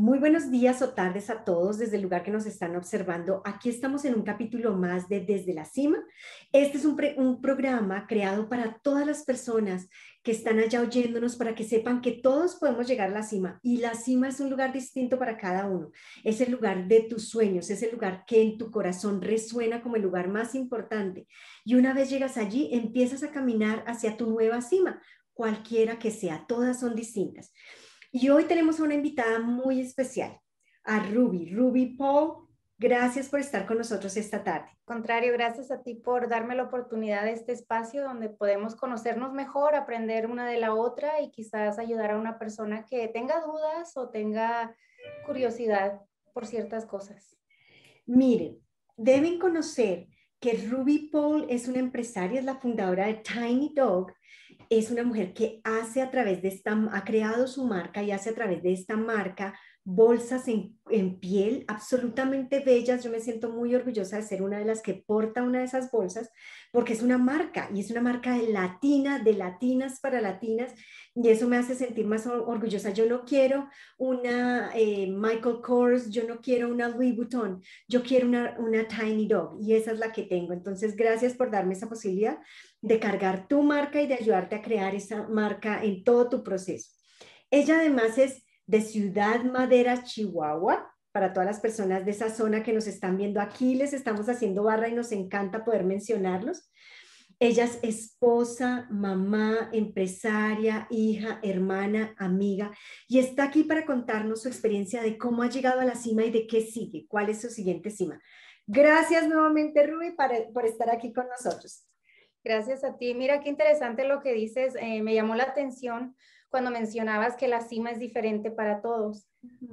Muy buenos días o tardes a todos desde el lugar que nos están observando. Aquí estamos en un capítulo más de Desde la Cima. Este es un, programa creado para todas las personas que están allá oyéndonos para que sepan que todos podemos llegar a la cima y la cima es un lugar distinto para cada uno. Es el lugar de tus sueños, es el lugar que en tu corazón resuena como el lugar más importante. Y una vez llegas allí, empiezas a caminar hacia tu nueva cima, cualquiera que sea, todas son distintas. Y hoy tenemos a una invitada muy especial, a Ruby. Ruby Paul, gracias por estar con nosotros esta tarde. Contrario, gracias a ti por darme la oportunidad de este espacio donde podemos conocernos mejor, aprender una de la otra y quizás ayudar a una persona que tenga dudas o tenga curiosidad por ciertas cosas. Miren, deben conocer que Ruby Paul es una empresaria, es la fundadora de Tiny Dog es una mujer que hace a través de esta, ha creado su marca y hace a través de esta marca bolsas en, en, piel absolutamente bellas. Yo me siento muy orgullosa de ser una de las que porta una de esas bolsas porque es una marca y es una marca de latina, de latinas para latinas y eso me hace sentir más orgullosa. Yo no quiero una eh, Michael Kors, yo no quiero una Louis Vuitton, yo quiero una, una Tiny Dog y esa es la que tengo. Entonces, gracias por darme esa posibilidad de cargar tu marca y de ayudarte a crear esa marca en todo tu proceso. Ella además es de Ciudad Madera, Chihuahua. Para todas las personas de esa zona que nos están viendo aquí, les estamos haciendo barra y nos encanta poder mencionarlos. Ella es esposa, mamá, empresaria, hija, hermana, amiga y está aquí para contarnos su experiencia de cómo ha llegado a la cima y de qué sigue, cuál es su siguiente cima. Gracias nuevamente, Ruby, por estar aquí con nosotros. Gracias a ti. Mira qué interesante lo que dices. Eh, me llamó la atención cuando mencionabas que la cima es diferente para todos.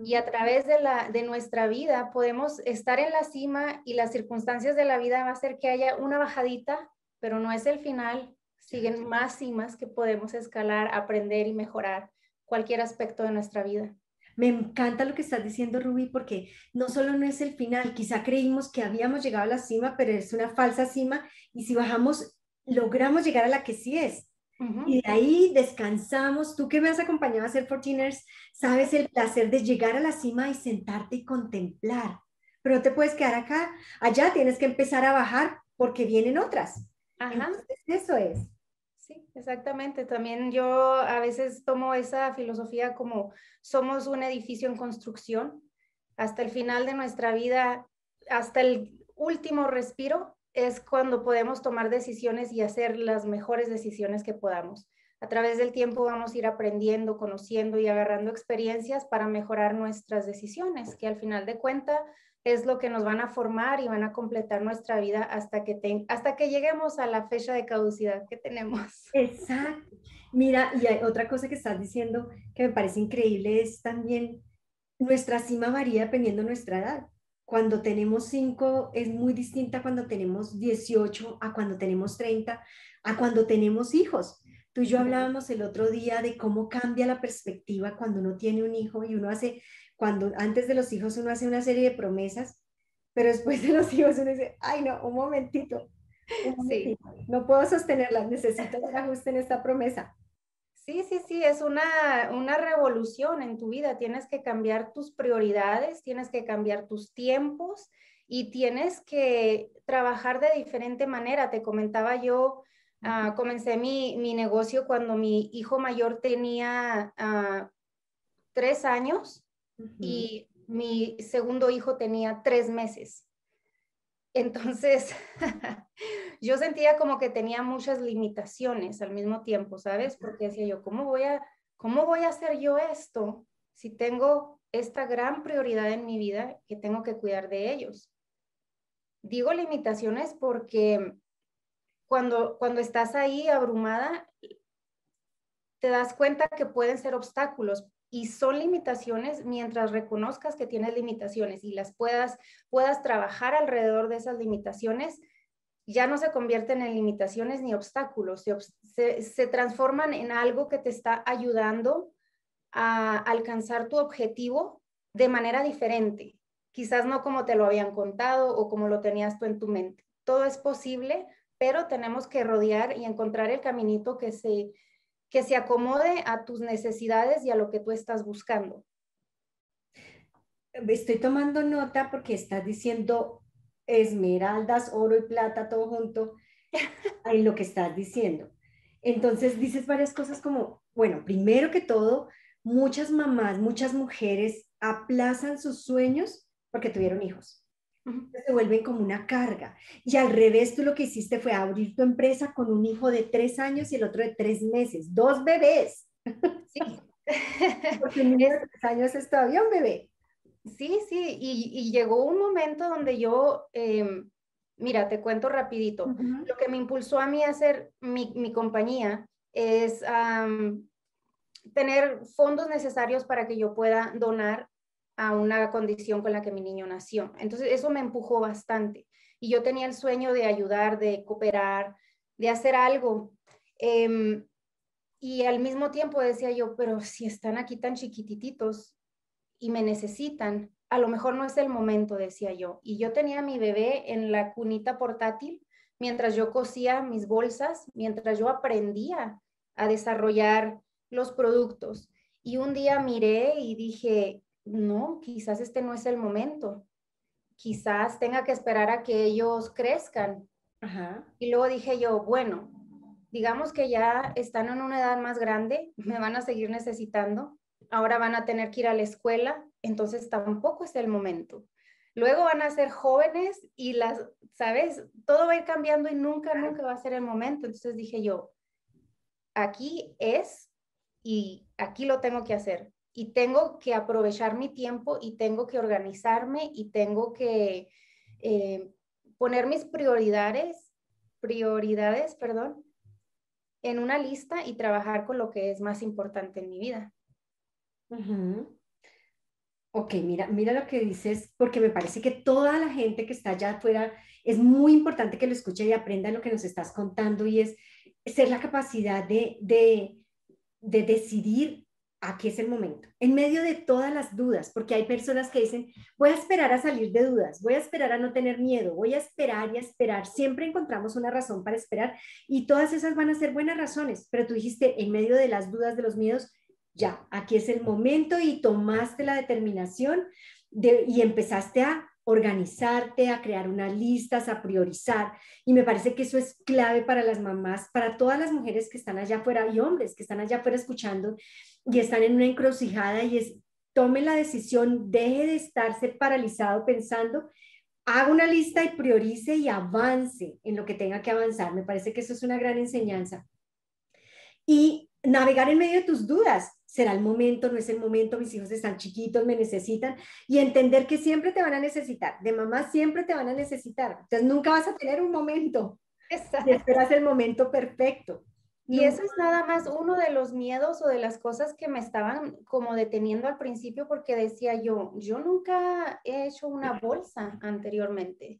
Y a través de, la, de nuestra vida podemos estar en la cima y las circunstancias de la vida va a hacer que haya una bajadita, pero no es el final. Siguen más cimas que podemos escalar, aprender y mejorar cualquier aspecto de nuestra vida. Me encanta lo que estás diciendo, Ruby, porque no solo no es el final, quizá creímos que habíamos llegado a la cima, pero es una falsa cima y si bajamos logramos llegar a la que sí es. Y de ahí descansamos. Tú que me has acompañado a hacer Fortiners, sabes el placer de llegar a la cima y sentarte y contemplar. Pero no te puedes quedar acá. Allá tienes que empezar a bajar porque vienen otras. Ajá. eso es. Sí, exactamente. También yo a veces tomo esa filosofía como somos un edificio en construcción. Hasta el final de nuestra vida, hasta el último respiro, es cuando podemos tomar decisiones y hacer las mejores decisiones que podamos. A través del tiempo vamos a ir aprendiendo, conociendo y agarrando experiencias para mejorar nuestras decisiones, que al final de cuenta es lo que nos van a formar y van a completar nuestra vida hasta que, hasta que lleguemos a la fecha de caducidad que tenemos. Exacto. Mira, y hay otra cosa que estás diciendo que me parece increíble es también nuestra cima varía dependiendo de nuestra edad cuando tenemos 5 es muy distinta cuando tenemos 18 a cuando tenemos 30, a cuando tenemos hijos. Tú y yo hablábamos el otro día de cómo cambia la perspectiva cuando uno tiene un hijo y uno hace, cuando antes de los hijos uno hace una serie de promesas, pero después de los hijos uno dice, ay no, un momentito, no puedo sostenerla, necesito un ajuste en esta promesa. Sí, sí, sí, es una, una revolución en tu vida. Tienes que cambiar tus prioridades, tienes que cambiar tus tiempos y tienes que trabajar de diferente manera. Te comentaba yo, ah, comencé mi, mi, negocio cuando mi hijo mayor tenía uh, tres años y mi segundo hijo tenía tres meses. Entonces, yo sentía como que tenía muchas limitaciones al mismo tiempo, ¿sabes? Porque decía yo, ¿cómo voy a, cómo voy a hacer yo esto si tengo esta gran prioridad en mi vida que tengo que cuidar de ellos? Digo limitaciones porque cuando, cuando estás ahí abrumada, te das cuenta que pueden ser obstáculos, y son limitaciones mientras reconozcas que tienes limitaciones y las puedas, puedas trabajar alrededor de esas limitaciones, ya no se convierten en limitaciones ni obstáculos, se, se, transforman en algo que te está ayudando a alcanzar tu objetivo de manera diferente, quizás no como te lo habían contado o como lo tenías tú en tu mente. Todo es posible, pero tenemos que rodear y encontrar el caminito que se, que se acomode a tus necesidades y a lo que tú estás buscando. estoy tomando nota porque estás diciendo esmeraldas, oro y plata, todo junto en lo que estás diciendo. Entonces dices varias cosas como, bueno, primero que todo, muchas mamás, muchas mujeres aplazan sus sueños porque tuvieron hijos. Se vuelven como una carga. Y al revés, tú lo que hiciste fue abrir tu empresa con un hijo de tres años y el otro de tres meses. Dos bebés. Sí. porque el niño de tres años es todavía un bebé. Sí, sí. Y, llegó un momento donde yo, em, mira, te cuento rapidito. Lo que me impulsó a mí a hacer mi, mi compañía es tener fondos necesarios para que yo pueda donar a una condición con la que mi niño nació. Entonces, eso me empujó bastante. Y yo tenía el sueño de ayudar, de cooperar, de hacer algo. Em, y al mismo tiempo decía yo, pero si están aquí tan chiquititos y me necesitan, a lo mejor no es el momento, decía yo. Y yo tenía mi bebé en la cunita portátil mientras yo cosía mis bolsas, mientras yo aprendía a desarrollar los productos. Y un día miré y dije, no, quizás este no es el momento. Quizás tenga que esperar a que ellos crezcan. Y luego dije yo, bueno, digamos que ya están en una edad más grande, me van a seguir necesitando, ahora van a tener que ir a la escuela, entonces tampoco es el momento. Luego van a ser jóvenes y las, ¿sabes? Todo va a ir cambiando y nunca, nunca va a ser el momento. Entonces dije yo, aquí es y aquí lo tengo que hacer y tengo que aprovechar mi tiempo y tengo que organizarme y tengo que eh, poner mis prioridades, prioridades, perdón, en una lista y trabajar con lo que es más importante en mi vida. Ok, mira, mira lo que dices, porque me parece que toda la gente que está allá afuera es muy importante que lo escuche y aprenda lo que nos estás contando y es ser la capacidad de, de, de decidir aquí es el momento, en medio de todas las dudas, porque hay personas que dicen, voy a esperar a salir de dudas, voy a esperar a no tener miedo, voy a esperar y a esperar, siempre encontramos una razón para esperar y todas esas van a ser buenas razones, pero tú dijiste, en medio de las dudas, de los miedos, ya, aquí es el momento y tomaste la determinación de, y empezaste a organizarte, a crear unas listas, a priorizar. Y me parece que eso es clave para las mamás, para todas las mujeres que están allá afuera y hombres que están allá afuera escuchando y están en una encrucijada y es, tome la decisión, deje de estarse paralizado pensando, haga una lista y priorice y avance en lo que tenga que avanzar. Me parece que eso es una gran enseñanza. Y navegar en medio de tus dudas. ¿Será el momento? ¿No es el momento? Mis hijos están chiquitos, me necesitan. Y entender que siempre te van a necesitar. De mamá siempre te van a necesitar. Entonces nunca vas a tener un momento. Exacto. Esperas el momento perfecto. Y eso es nada más uno de los miedos o de las cosas que me estaban como deteniendo al principio porque decía yo, yo nunca he hecho una bolsa anteriormente.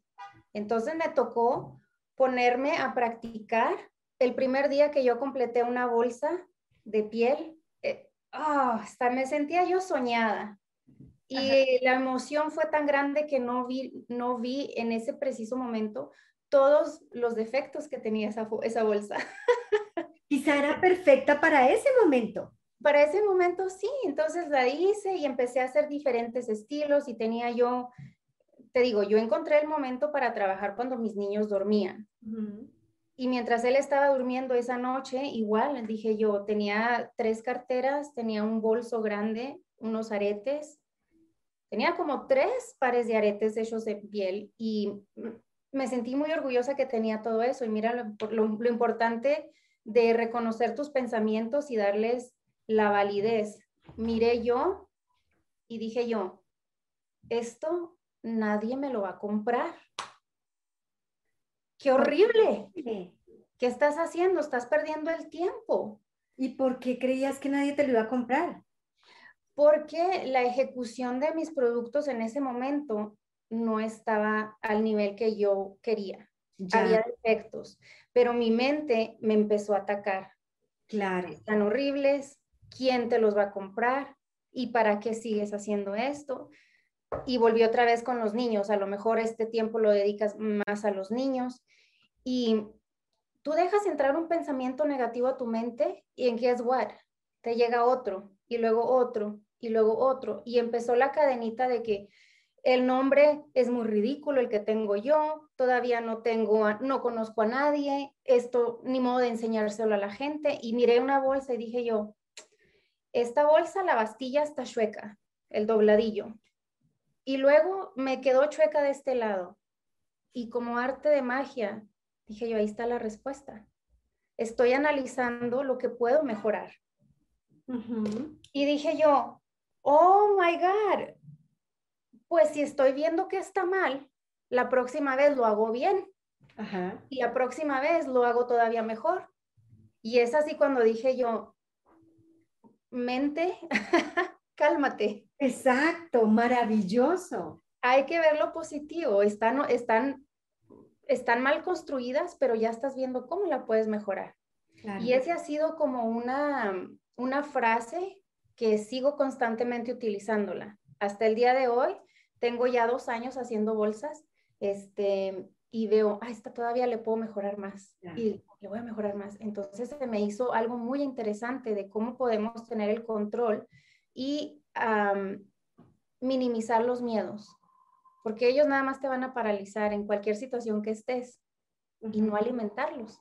Entonces me tocó ponerme a practicar. El primer día que yo completé una bolsa de piel, eh, ah, hasta me sentía yo soñada. Y la emoción fue tan grande que no vi, no vi en ese preciso momento todos los defectos que tenía esa, esa bolsa. Quizá era perfecta para ese momento. Para ese momento sí, entonces la hice y empecé a hacer diferentes estilos y tenía yo, te digo, yo encontré el momento para trabajar cuando mis niños dormían. Y mientras él estaba durmiendo esa noche, igual, dije yo, tenía tres carteras, tenía un bolso grande, unos aretes, tenía como tres pares de aretes hechos de piel y me sentí muy orgullosa que tenía todo eso. Y mira, lo, lo, lo importante de reconocer tus pensamientos y darles la validez. Miré yo y dije yo, esto nadie me lo va a comprar. ¡Qué horrible! ¿Qué estás haciendo? Estás perdiendo el tiempo. ¿Y por qué creías que nadie te lo iba a comprar? Porque la ejecución de mis productos en ese momento no estaba al nivel que yo quería. Había defectos pero mi mente me empezó a atacar. Claro. Están horribles, ¿quién te los va a comprar? ¿Y para qué sigues haciendo esto? Y volví otra vez con los niños, a lo mejor este tiempo lo dedicas más a los niños y tú dejas entrar un pensamiento negativo a tu mente y en guess what? Te llega otro y luego otro y luego otro. Y empezó la cadenita de que el nombre es muy ridículo, el que tengo yo, todavía no tengo, no conozco a nadie, esto ni modo de enseñárselo a la gente. Y miré una bolsa y dije yo, esta bolsa, la bastilla está chueca, el dobladillo. Y luego me quedó chueca de este lado. Y como arte de magia, dije yo, ahí está la respuesta. Estoy analizando lo que puedo mejorar. Y dije yo, oh my God, pues si estoy viendo que está mal, la próxima vez lo hago bien. Y la próxima vez lo hago todavía mejor. Y es así cuando dije yo, mente, cálmate. Exacto, maravilloso. Hay que ver lo positivo. Están, están, están mal construidas, pero ya estás viendo cómo la puedes mejorar. Y ese ha sido como una, una frase que sigo constantemente utilizándola. Hasta el día de hoy, tengo ya dos años haciendo bolsas, este, y veo, ah, esta todavía le puedo mejorar más y le voy a mejorar más. Entonces se me hizo algo muy interesante de cómo podemos tener el control y minimizar los miedos, porque ellos nada más te van a paralizar en cualquier situación que estés y no alimentarlos.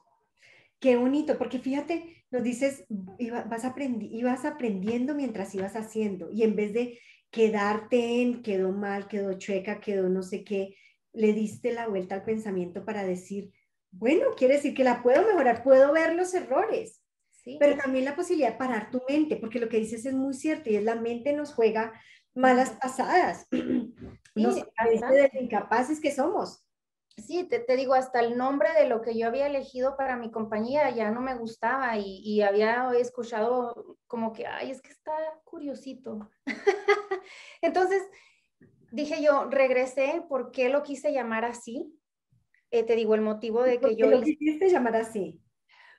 Qué bonito, porque fíjate, nos dices, vas, aprendi ibas aprendiendo mientras ibas haciendo y en vez de quedarte en, quedó mal, quedó chueca, quedó no sé qué, le diste la vuelta al pensamiento para decir, bueno, quiere decir que la puedo mejorar, puedo ver los errores, pero también la posibilidad de parar tu mente, porque lo que dices es muy cierto y es la mente nos juega malas pasadas, nos de incapaces que somos sí, te, digo, hasta el nombre de lo que yo había elegido para mi compañía ya no me gustaba y, había escuchado como que, ay, es que está curiosito. Entonces, dije yo, regresé, ¿por qué lo quise llamar así? Eh, te digo, el motivo de que yo... lo quisiste llamar así?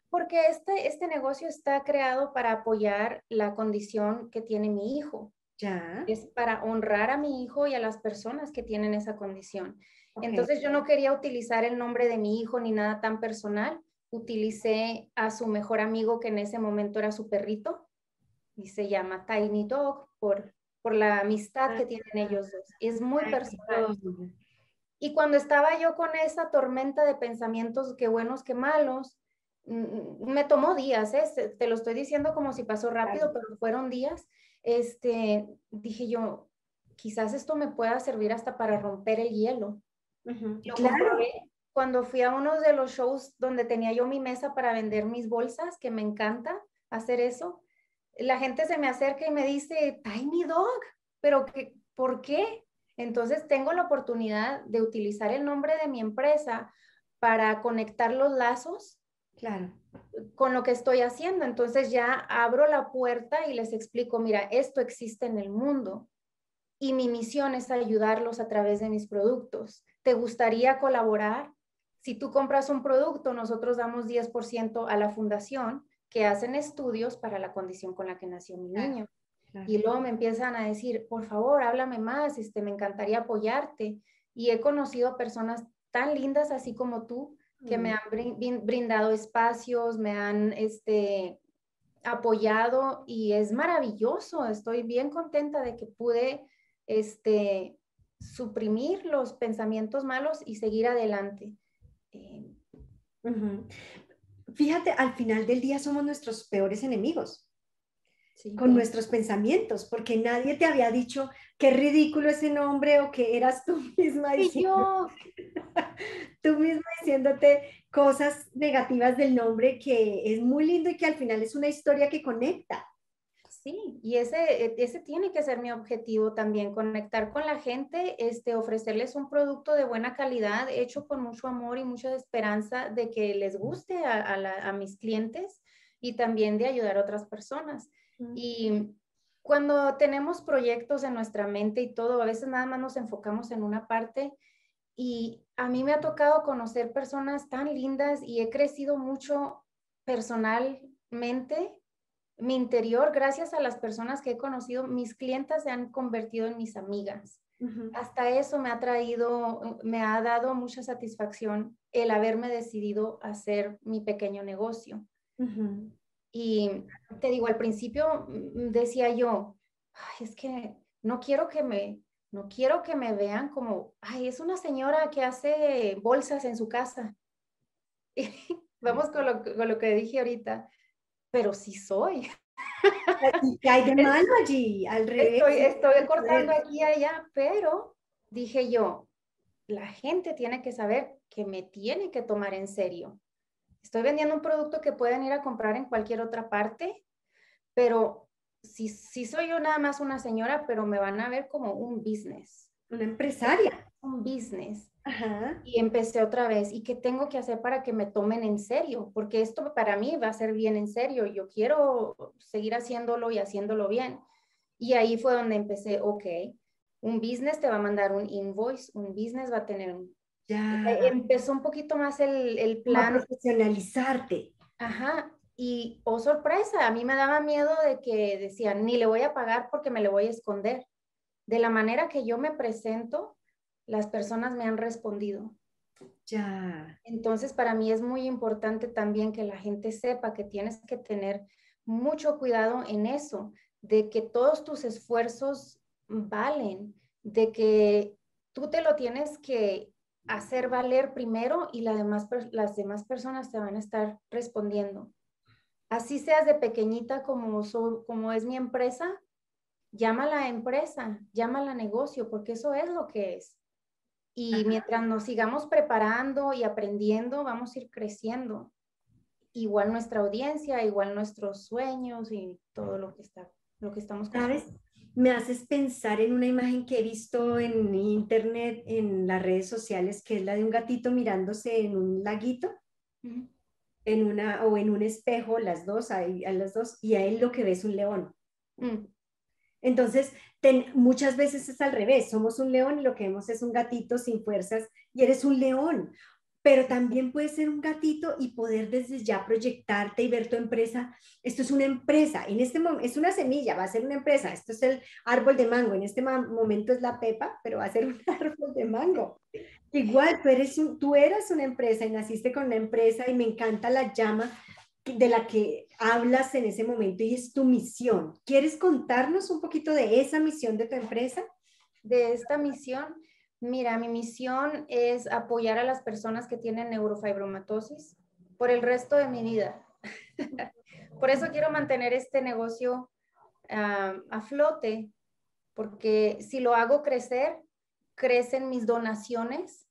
Porque este, este negocio está creado para apoyar la condición que tiene mi hijo. Ya. Es para honrar a mi hijo y a las personas que tienen esa condición. Entonces yo no quería utilizar el nombre de mi hijo ni nada tan personal. Utilicé a su mejor amigo que en ese momento era su perrito y se llama Tiny Dog por, por la amistad que tienen ellos dos. Es muy personal. Y cuando estaba yo con esa tormenta de pensamientos, que buenos, que malos, mm, me tomó días, ¿eh? te lo estoy diciendo como si pasó rápido, pero fueron días. Este, dije yo, quizás esto me pueda servir hasta para romper el hielo claro. Cuando fui a uno de los shows donde tenía yo mi mesa para vender mis bolsas, que me encanta hacer eso, la gente se me acerca y me dice, Tiny Dog, pero que, ¿por qué? Entonces tengo la oportunidad de utilizar el nombre de mi empresa para conectar los lazos claro. con lo que estoy haciendo. Entonces ya abro la puerta y les explico, mira, esto existe en el mundo y mi misión es ayudarlos a través de mis productos. ¿Te gustaría colaborar? Si tú compras un producto, nosotros damos 10% a la fundación que hacen estudios para la condición con la que nació mi niño. Y luego me empiezan a decir, por favor, háblame más, este, me encantaría apoyarte. Y he conocido personas tan lindas así como tú, que me mm. han brindado espacios, me han este, apoyado y es maravilloso. Estoy bien contenta de que pude este, suprimir los pensamientos malos y seguir adelante. Eh, Fíjate, al final del día somos nuestros peores enemigos. con nuestros pensamientos, porque nadie te había dicho qué ridículo ese nombre o que eras tú misma diciendo, tú misma diciéndote cosas negativas del nombre que es muy lindo y que al final es una historia que conecta. Sí, y ese, e, ese tiene que ser mi objetivo también, conectar con la gente, este, ofrecerles un producto de buena calidad, hecho con mucho amor y mucha esperanza de que les guste a, mis clientes y también de ayudar a otras personas. Y cuando tenemos proyectos en nuestra mente y todo, a veces nada más nos enfocamos en una parte y a mí me ha tocado conocer personas tan lindas y he crecido mucho personalmente mi interior, gracias a las personas que he conocido, mis clientas se han convertido en mis amigas. Hasta eso me ha traído, me ha dado mucha satisfacción el haberme decidido hacer mi pequeño negocio. Y te digo, al principio mm, decía yo, ay, es que no quiero que me, no quiero que me vean como, ay, es una señora que hace bolsas en su casa. Vamos con lo, con lo que dije ahorita, pero sí soy. ¿Qué hay de malo allí? Al revés. Estoy, estoy cortando aquí y allá, pero dije yo, la gente tiene que saber que me tiene que tomar en serio. Estoy vendiendo un producto que pueden ir a comprar en cualquier otra parte, pero si, si soy yo nada más una señora, pero me van a ver como un business. Una empresaria. Un business. Y empecé otra vez. ¿Y qué tengo que hacer para que me tomen en serio? Porque esto para mí va a ser bien en serio. Yo quiero seguir haciéndolo y haciéndolo bien. Y ahí fue donde empecé, ok, un business te va a mandar un invoice, un business va a tener un... Ya. Eh, empezó un poquito más el, el plan. profesionalizarte. Ajá. Y, oh sorpresa, a mí me daba miedo de que decían, ni le voy a pagar porque me le voy a esconder. De la manera que yo me presento, las personas me han respondido. Ya. Entonces, para mí es muy importante también que la gente sepa que tienes que tener mucho cuidado en eso, de que todos tus esfuerzos valen, de que tú te lo tienes que hacer valer primero y las demás personas te van a estar respondiendo. Así seas de pequeñita como, como es mi empresa, llama a la empresa, llama a la negocio, porque eso es lo que es. Y mientras nos sigamos preparando y aprendiendo, vamos a ir creciendo. Igual nuestra audiencia, igual nuestros sueños y todo lo que está, lo que estamos ¿Sabes? Me haces pensar en una imagen que he visto en internet, en las redes sociales, que es la de un gatito mirándose en un laguito, en una, o en un espejo, las dos, ahí, a las dos, y a él lo que ve es un león. Mm. Entonces, muchas veces es al revés, somos un león y lo que vemos es un gatito sin fuerzas y eres un león, pero también puedes ser un gatito y poder desde ya proyectarte y ver tu empresa. Esto es una empresa, en este momento es una semilla, va a ser una empresa, esto es el árbol de mango, en este momento es la pepa, pero va a ser un árbol de mango. Igual, tú, eres tú eras una empresa y naciste con una empresa y me encanta la llama de la que hablas en ese momento y es tu misión. ¿Quieres contarnos un poquito de esa misión de tu empresa? De esta misión, mira, mi misión es apoyar a las personas que tienen neurofibromatosis por el resto de mi vida. por eso quiero mantener este negocio ah, a flote, porque si lo hago crecer, crecen mis donaciones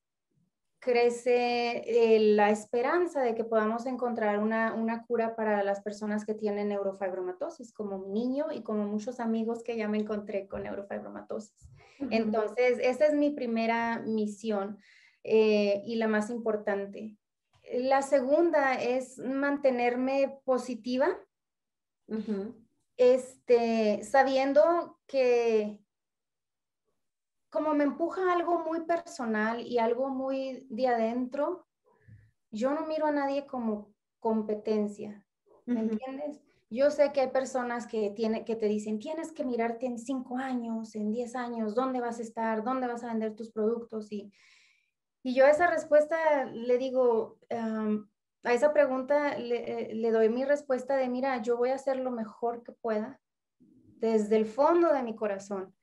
crece eh, la esperanza de que podamos encontrar una, cura para las personas que tienen neurofibromatosis, como mi niño y como muchos amigos que ya me encontré con neurofibromatosis. Entonces, esa es mi primera misión eh, y la más importante. La segunda es mantenerme positiva, este, sabiendo que como me empuja algo muy personal y algo muy de adentro, yo no miro a nadie como competencia, ¿me entiendes? Yo sé que hay personas que, tiene, que te dicen, tienes que mirarte en cinco años, en diez años, dónde vas a estar, dónde vas a vender tus productos. Y, y yo a esa respuesta le digo, a esa pregunta le, le doy mi respuesta de, mira, yo voy a hacer lo mejor que pueda desde el fondo de mi corazón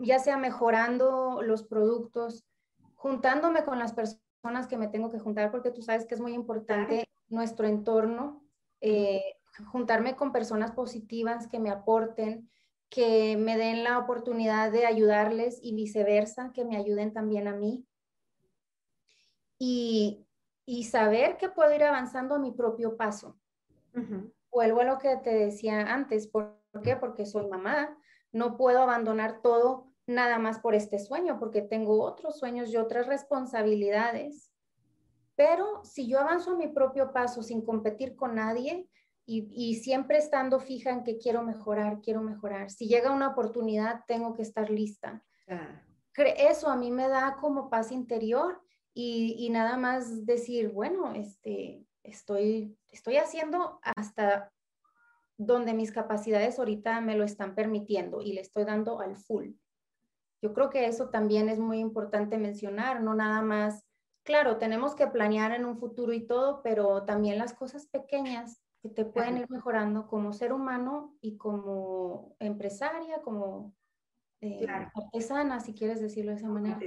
ya sea mejorando los productos, juntándome con las personas que me tengo que juntar, porque tú sabes que es muy importante nuestro entorno, eh, juntarme con personas positivas que me aporten, que me den la oportunidad de ayudarles y viceversa, que me ayuden también a mí. Y, saber que puedo ir avanzando a mi propio paso. Vuelvo a lo que te decía antes, ¿por qué? Porque soy mamá, no puedo abandonar todo nada más por este sueño, porque tengo otros sueños y otras responsabilidades. Pero si yo avanzo a mi propio paso sin competir con nadie y, siempre estando fija en que quiero mejorar, quiero mejorar, si llega una oportunidad, tengo que estar lista. Eso a mí me da como paz interior y, y, nada más decir, bueno, este, estoy, estoy haciendo hasta donde mis capacidades ahorita me lo están permitiendo y le estoy dando al full. Yo creo que eso también es muy importante mencionar, no nada más, claro, tenemos que planear en un futuro y todo, pero también las cosas pequeñas que te pueden ir mejorando como ser humano y como empresaria, como eh, artesana, si quieres decirlo de esa manera.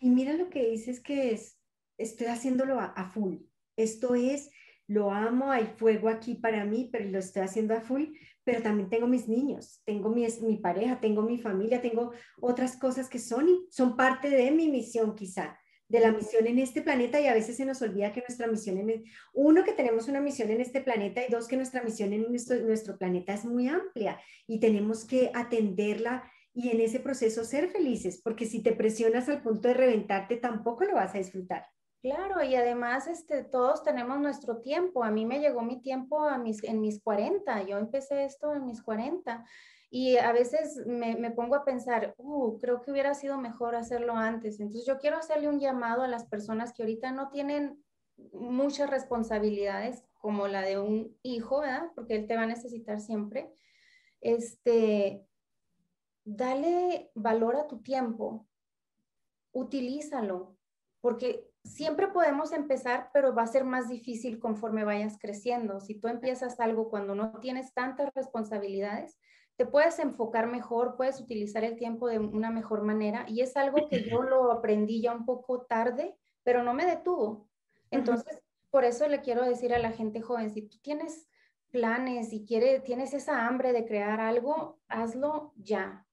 Y mira lo que dices que es, estoy haciéndolo a, full. Esto es, lo amo, hay fuego aquí para mí, pero lo estoy haciendo a full, pero también tengo mis niños, tengo mi, mi pareja, tengo mi familia, tengo otras cosas que son, son parte de mi misión quizá de la misión en este planeta y a veces se nos olvida que nuestra misión en, uno, que tenemos una misión en este planeta y dos, que nuestra misión en nuestro planeta es muy amplia y tenemos que atenderla y en ese proceso ser felices, porque si te presionas al punto de reventarte, tampoco lo vas a disfrutar. Claro, y además este, todos tenemos nuestro tiempo. A mí me llegó mi tiempo a mis, en mis 40, yo empecé esto en mis 40 y a veces me, me, pongo a pensar, uh, creo que hubiera sido mejor hacerlo antes. Entonces yo quiero hacerle un llamado a las personas que ahorita no tienen muchas responsabilidades como la de un hijo, ¿verdad? Porque él te va a necesitar siempre. Este, dale valor a tu tiempo, utilízalo, porque siempre podemos empezar, pero va a ser más difícil conforme vayas creciendo. Si tú empiezas algo cuando no tienes tantas responsabilidades, te puedes enfocar mejor, puedes utilizar el tiempo de una mejor manera y es algo que yo lo aprendí ya un poco tarde, pero no me detuvo. Entonces, por eso le quiero decir a la gente joven, si tú tienes planes y quiere, tienes esa hambre de crear algo, hazlo ya.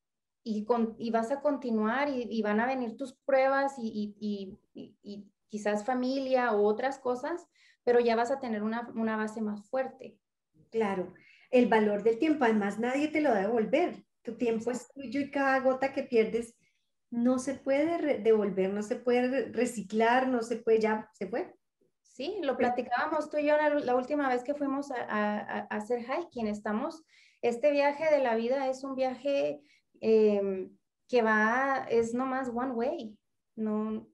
Y, con, y vas a continuar y, van a venir tus pruebas y, y, quizás familia o otras cosas, pero ya vas a tener una, una base más fuerte. Claro el valor del tiempo. Además, nadie te lo va a devolver. Tu tiempo es tuyo y cada gota que pierdes no se puede devolver, no se puede reciclar, no se puede, ya se fue. Sí, lo platicábamos tú y yo la, última vez que fuimos a, hacer hiking. Estamos, este viaje de la vida es un viaje em, que va, es nomás one way, no,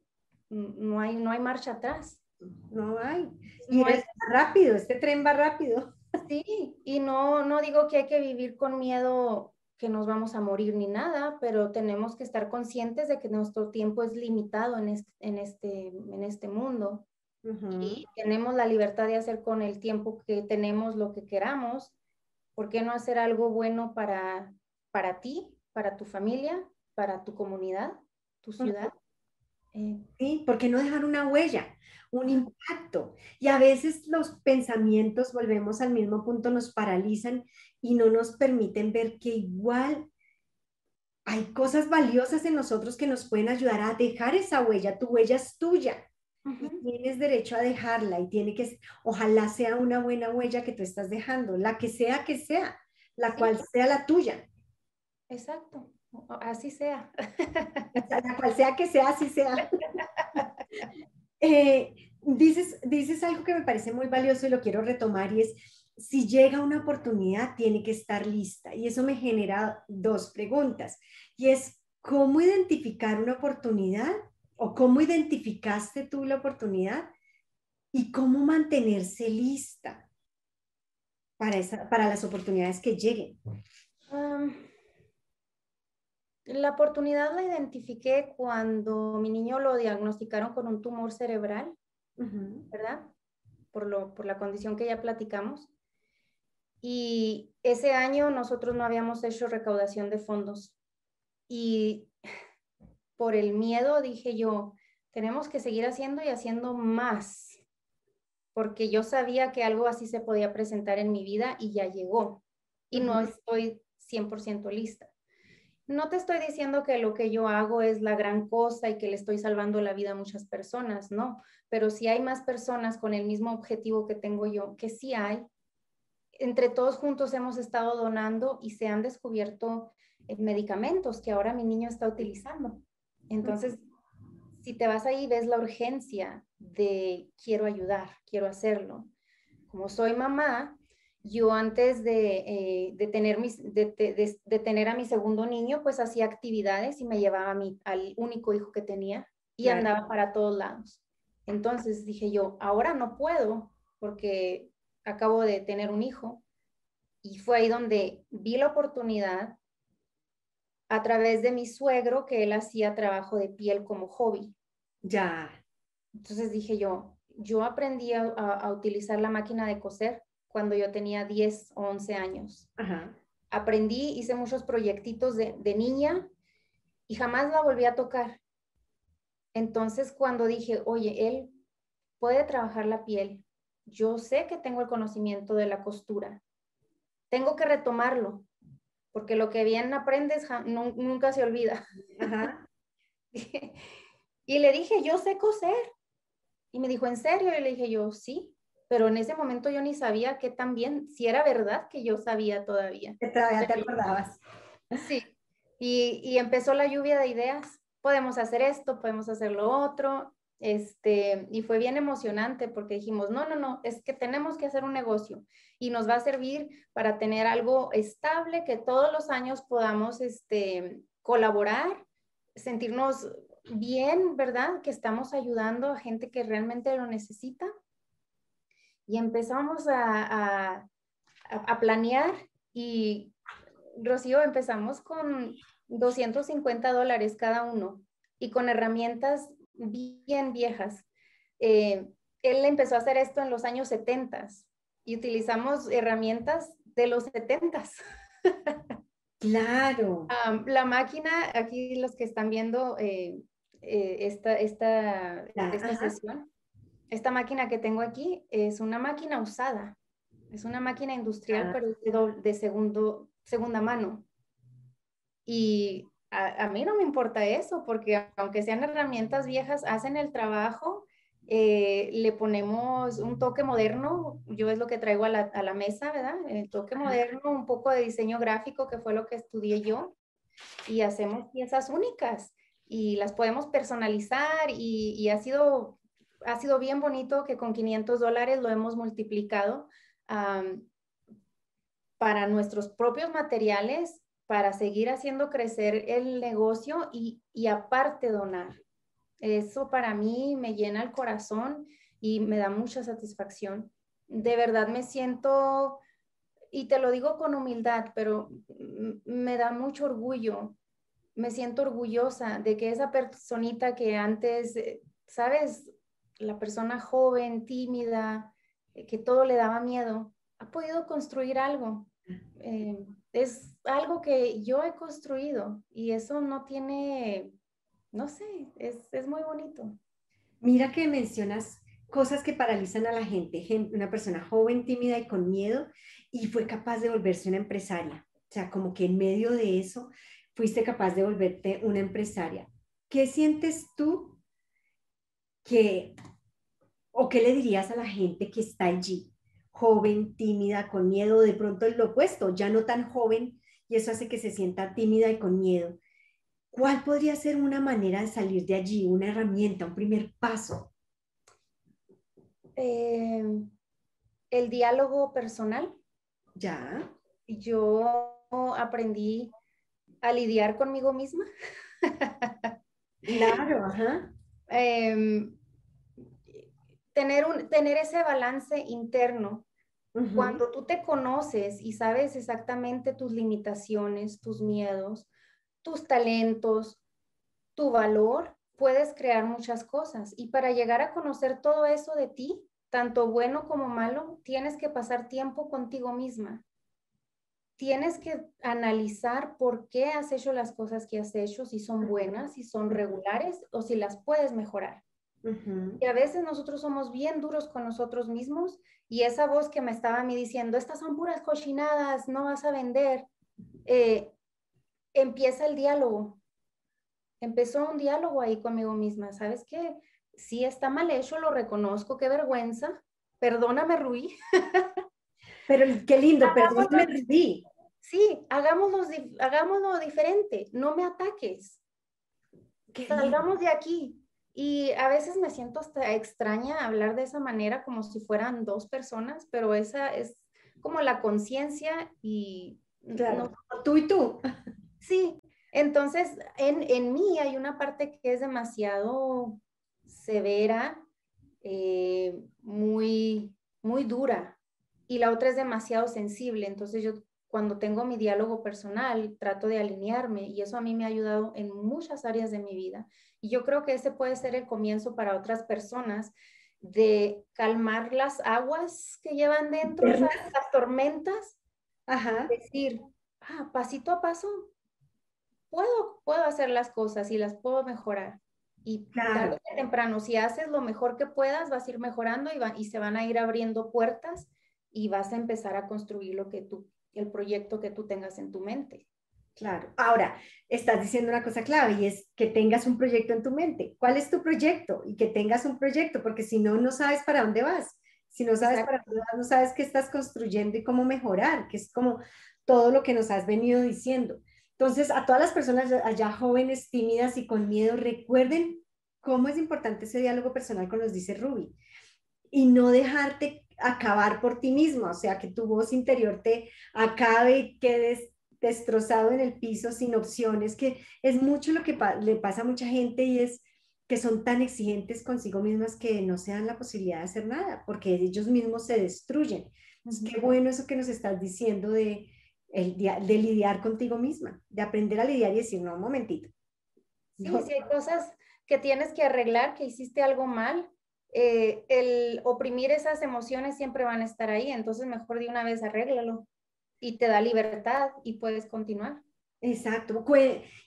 no, hay, no hay marcha atrás. No hay. Y es rápido, este tren va rápido. Sí, y no, no digo que hay que vivir con miedo que nos vamos a morir ni nada, pero tenemos que estar conscientes de que nuestro tiempo es limitado en este, en este, en este mundo. Y tenemos la libertad de hacer con el tiempo que tenemos lo que queramos. ¿Por qué no hacer algo bueno para, para ti, para tu familia, para tu comunidad, tu ciudad? Sí, ¿por qué no dejar una huella? un impacto. Y a veces los pensamientos, volvemos al mismo punto, nos paralizan y no nos permiten ver que igual hay cosas valiosas en nosotros que nos pueden ayudar a dejar esa huella. Tu huella es tuya. tienes derecho a dejarla y tiene que, ojalá sea una buena huella que tú estás dejando, la que sea que sea, la cual sea la tuya. Exacto, así sea. La cual sea que sea, así sea. Eh, dices, dices algo que me parece muy valioso y lo quiero retomar y es, si llega una oportunidad, tiene que estar lista. Y eso me genera dos preguntas. Y es, ¿cómo identificar una oportunidad? ¿O cómo identificaste tú la oportunidad? ¿Y cómo mantenerse lista para, esa, para las oportunidades que lleguen? La oportunidad la identifiqué cuando mi niño lo diagnosticaron con un tumor cerebral, ¿verdad? Por, lo, por la condición que ya platicamos. Y ese año nosotros no habíamos hecho recaudación de fondos. Y por el miedo dije yo, tenemos que seguir haciendo y haciendo más, porque yo sabía que algo así se podía presentar en mi vida y ya llegó. Y no estoy 100% lista. No te estoy diciendo que lo que yo hago es la gran cosa y que le estoy salvando la vida a muchas personas, no, pero si hay más personas con el mismo objetivo que tengo yo, que sí hay, entre todos juntos hemos estado donando y se han descubierto eh, medicamentos que ahora mi niño está utilizando. Entonces, si te vas ahí, ves la urgencia de quiero ayudar, quiero hacerlo. Como soy mamá, yo antes de, eh, tener de, tener a mi segundo niño, pues hacía actividades y me llevaba a mi, al único hijo que tenía y andaba para todos lados. Entonces dije yo, ahora no puedo porque acabo de tener un hijo. Y fue ahí donde vi la oportunidad a través de mi suegro, que él hacía trabajo de piel como hobby. Ya. Entonces dije yo, yo aprendí a utilizar la máquina de coser cuando yo tenía 10 o 11 años. Aprendí, hice muchos proyectitos de, de niña y jamás la volví a tocar. Entonces, cuando dije, oye, él puede trabajar la piel, yo sé que tengo el conocimiento de la costura, tengo que retomarlo, porque lo que bien aprendes nunca se olvida. y le dije, yo sé coser. Y me dijo, ¿en serio? Y le dije yo, sí, pero en ese momento yo ni sabía que también, si era verdad que yo sabía todavía. Que todavía te acordabas. Sí, y, y empezó la lluvia de ideas. Podemos hacer esto, podemos hacer lo otro. Este, y fue bien emocionante porque dijimos, no, no, no, es que tenemos que hacer un negocio y nos va a servir para tener algo estable, que todos los años podamos este, colaborar, sentirnos bien, ¿verdad? Que estamos ayudando a gente que realmente lo necesita. Y empezamos a, a, a planear y, Rocío, empezamos con 250 dólares cada uno y con herramientas bien viejas. Eh, él empezó a hacer esto en los años 70 y utilizamos herramientas de los 70. Claro. la máquina, aquí los que están viendo eh, eh, esta, esta, esta sesión, esta máquina que tengo aquí es una máquina usada. Es una máquina industrial, pero de, de segundo, segunda mano. Y a, mí no me importa eso, porque aunque sean herramientas viejas, hacen el trabajo, eh, le ponemos un toque moderno, yo es lo que traigo a la, mesa, ¿verdad? El toque moderno, un poco de diseño gráfico, que fue lo que estudié yo, y hacemos piezas únicas y las podemos personalizar y, ha, sido, ha sido bien bonito que con 500 dólares lo hemos multiplicado para nuestros propios materiales para seguir haciendo crecer el negocio y, aparte donar. Eso para mí me llena el corazón y me da mucha satisfacción. De verdad me siento, y te lo digo con humildad, pero me da mucho orgullo. Me siento orgullosa de que esa personita que antes, eh, sabes, la persona joven, tímida, eh, que todo le daba miedo, ha podido construir algo. Eh, es algo que yo he construido y eso no tiene, no sé, es, muy bonito. Mira que mencionas cosas que paralizan a la gente, una persona joven, tímida y con miedo, y fue capaz de volverse una empresaria. O sea, como que en medio de eso fuiste capaz de volverte una empresaria. ¿Qué sientes tú que, o qué le dirías a la gente que está allí, joven, tímida, con miedo, de pronto es lo opuesto, ya no tan joven, y eso hace que se sienta tímida y con miedo. ¿Cuál podría ser una manera de salir de allí, una herramienta, un primer paso? Eh, el diálogo personal. Ya. Yo aprendí a lidiar conmigo misma. claro, ajá. Em, tener, un, tener ese balance interno cuando tú te conoces y sabes exactamente tus limitaciones, tus miedos, tus talentos, tu valor, puedes crear muchas cosas. Y para llegar a conocer todo eso de ti, tanto bueno como malo, tienes que pasar tiempo contigo misma. Tienes que analizar por qué has hecho las cosas que has hecho, si son buenas, si son regulares o si las puedes mejorar. Y a veces nosotros somos bien duros con nosotros mismos y esa voz que me estaba a mí diciendo, estas son puras cochinadas, no vas a vender, eh, empieza el diálogo. Empezó un diálogo ahí conmigo misma. ¿Sabes qué? Si está mal hecho, lo reconozco, qué vergüenza. Perdóname, Rui. Pero qué lindo, perdóname, Rui. Sí, hagámoslo, hagámoslo diferente, no me ataques. Salgamos de aquí, y a veces me siento hasta extraña hablar de esa manera como si fueran dos personas, pero esa es como la conciencia y... Claro, tú y tú. Sí, entonces en, en, mí hay una parte que es demasiado severa, eh, muy, muy dura, y la otra es demasiado sensible. Entonces yo cuando tengo mi diálogo personal trato de alinearme y eso a mí me ha ayudado en muchas áreas de mi vida. Y yo creo que ese puede ser el comienzo para otras personas de calmar las aguas que llevan dentro, las tormentas. Ajá. Decir, ah, pasito a paso, puedo, puedo hacer las cosas y las puedo mejorar. Y tarde o temprano, si haces lo mejor que puedas, vas a ir mejorando y, va, y se van a ir abriendo puertas y vas a empezar a construir lo que tú, el proyecto que tú tengas en tu mente. Claro. Ahora, estás diciendo una cosa clave y es que tengas un proyecto en tu mente. ¿Cuál es tu proyecto? Y que tengas un proyecto, porque si no, no sabes para dónde vas. Si no sabes para dónde vas, no sabes qué estás construyendo y cómo mejorar, que es como todo lo que nos has venido diciendo. Entonces, a todas las personas allá jóvenes, tímidas y con miedo, recuerden cómo es importante ese diálogo personal con los dice Ruby. Y no dejarte acabar por ti mismo, o sea, que tu voz interior te acabe y quedes destrozado en el piso sin opciones, que es mucho lo que le pasa a mucha gente y es que son tan exigentes consigo mismas que no se dan la posibilidad de hacer nada, porque ellos mismos se destruyen. Entonces, qué bueno eso que nos estás diciendo de, el, de lidiar contigo misma, de aprender a lidiar y decir, no, un momentito. Sí, si hay cosas que tienes que arreglar, que hiciste algo mal, eh, el oprimir esas emociones siempre van a estar ahí, entonces mejor de una vez arréglalo y te da libertad y puedes continuar. Exacto,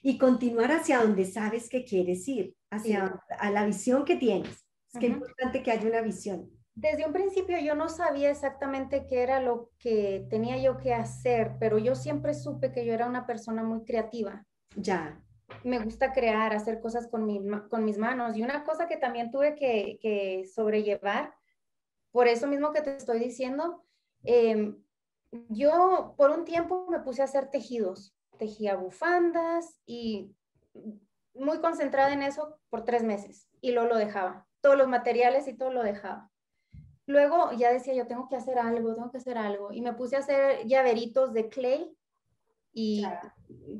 y continuar hacia donde sabes que quieres ir, hacia a la visión que tienes. Es que importante que haya una visión. Desde un principio yo no sabía exactamente qué era lo que tenía yo que hacer, pero yo siempre supe que yo era una persona muy creativa. Ya. Me gusta crear, hacer cosas con, mi, con mis manos. Y una cosa que también tuve que, sobrellevar, por eso mismo que te estoy diciendo, eh, yo por un tiempo me puse a hacer tejidos, tejía bufandas y muy concentrada en eso por tres meses y luego lo dejaba, todos los materiales y todo lo dejaba. Luego ya decía yo tengo que hacer algo, tengo que hacer algo y me puse a hacer llaveritos de clay y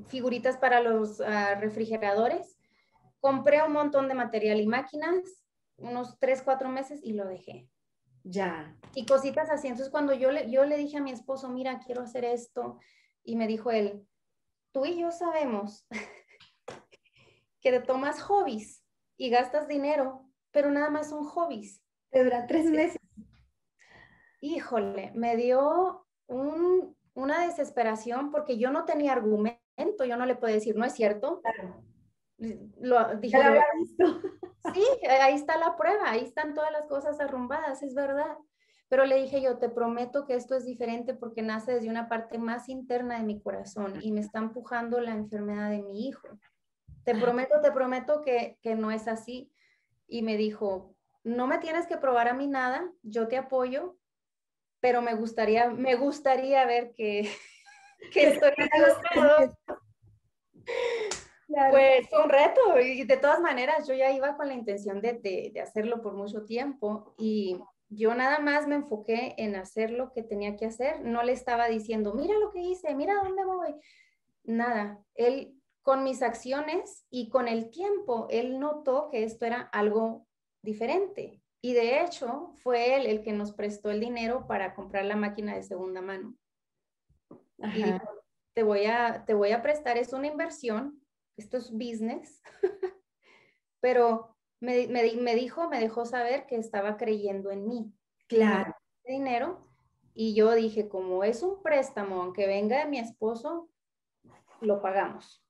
figuritas para los ah, refrigeradores. Compré un montón de material y máquinas, unos tres, cuatro meses y lo dejé. Ya. Y cositas así. Entonces, cuando yo le, yo le dije a mi esposo, mira, quiero hacer esto, y me dijo él, tú y yo sabemos que te tomas hobbies y gastas dinero, pero nada más son hobbies. Te dura tres meses. Híjole, me dio una desesperación porque yo no tenía argumento, yo no le puedo decir, no es cierto. Claro. Lo, dije, visto. Sí, ahí está la prueba, ahí están todas las cosas arrumbadas, es verdad. Pero le dije yo, te prometo que esto es diferente porque nace desde una parte más interna de mi corazón y me está empujando la enfermedad de mi hijo. Te prometo, te prometo que, que no es así. Y me dijo, no me tienes que probar a mí nada, yo te apoyo, pero me gustaría, me gustaría ver que, que estoy pues fue un reto y de todas maneras yo ya iba con la intención de, de, hacerlo por mucho tiempo y yo nada más me enfoqué en hacer lo que tenía que hacer. No le estaba diciendo, mira lo que hice, mira dónde voy. Nada, él con mis acciones y con el tiempo, él notó que esto era algo diferente. Y de hecho fue él el que nos prestó el dinero para comprar la máquina de segunda mano. Y te voy a, te voy a prestar, es una inversión, esto es business, pero me, me, dijo, me dejó saber que estaba creyendo en mí. Claro. Dinero. Y yo dije, como es un préstamo, aunque venga de mi esposo, lo pagamos.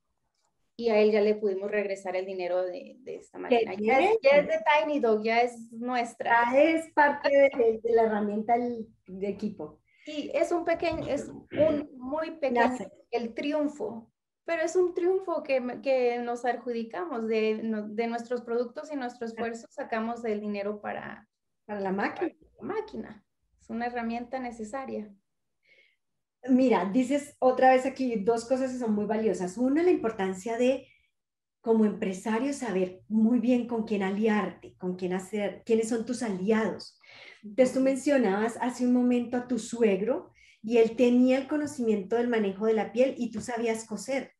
Y a él ya le pudimos regresar el dinero de, de esta manera. Ya es, de Tiny Dog, ya es nuestra. Ya es parte de, la herramienta de equipo. Y es un pequeño, es un muy pequeño, el triunfo pero es un triunfo que, que nos adjudicamos de, de, nuestros productos y nuestro esfuerzo, sacamos el dinero para, para la máquina. la máquina. Es una herramienta necesaria. Mira, dices otra vez aquí dos cosas que son muy valiosas. Una, la importancia de como empresario saber muy bien con quién aliarte, con quién hacer, quiénes son tus aliados. Entonces tú mencionabas hace un momento a tu suegro y él tenía el conocimiento del manejo de la piel y tú sabías coser.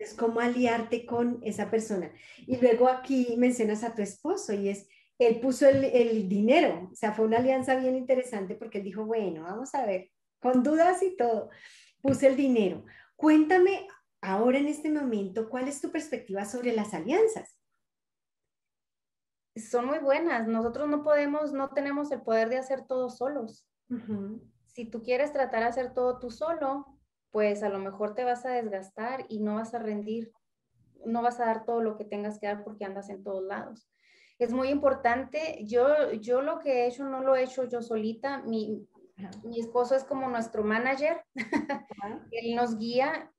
Es como aliarte con esa persona. Y luego aquí mencionas a tu esposo y es, él puso el, dinero, o sea, fue una alianza bien interesante porque él dijo, bueno, vamos a ver, con dudas y todo, puse el dinero. Cuéntame ahora en este momento, ¿cuál es tu perspectiva sobre las alianzas? son muy buenas. Nosotros no podemos, no tenemos el poder de hacer todo solos. Si tú quieres tratar de hacer todo tú solo, pues a lo mejor te vas a desgastar y no vas a rendir, no vas a dar todo lo que tengas que dar porque andas en todos lados. Es muy importante, yo, yo lo que he hecho no lo he hecho yo solita, mi, mi esposo es como nuestro manager, él nos guía,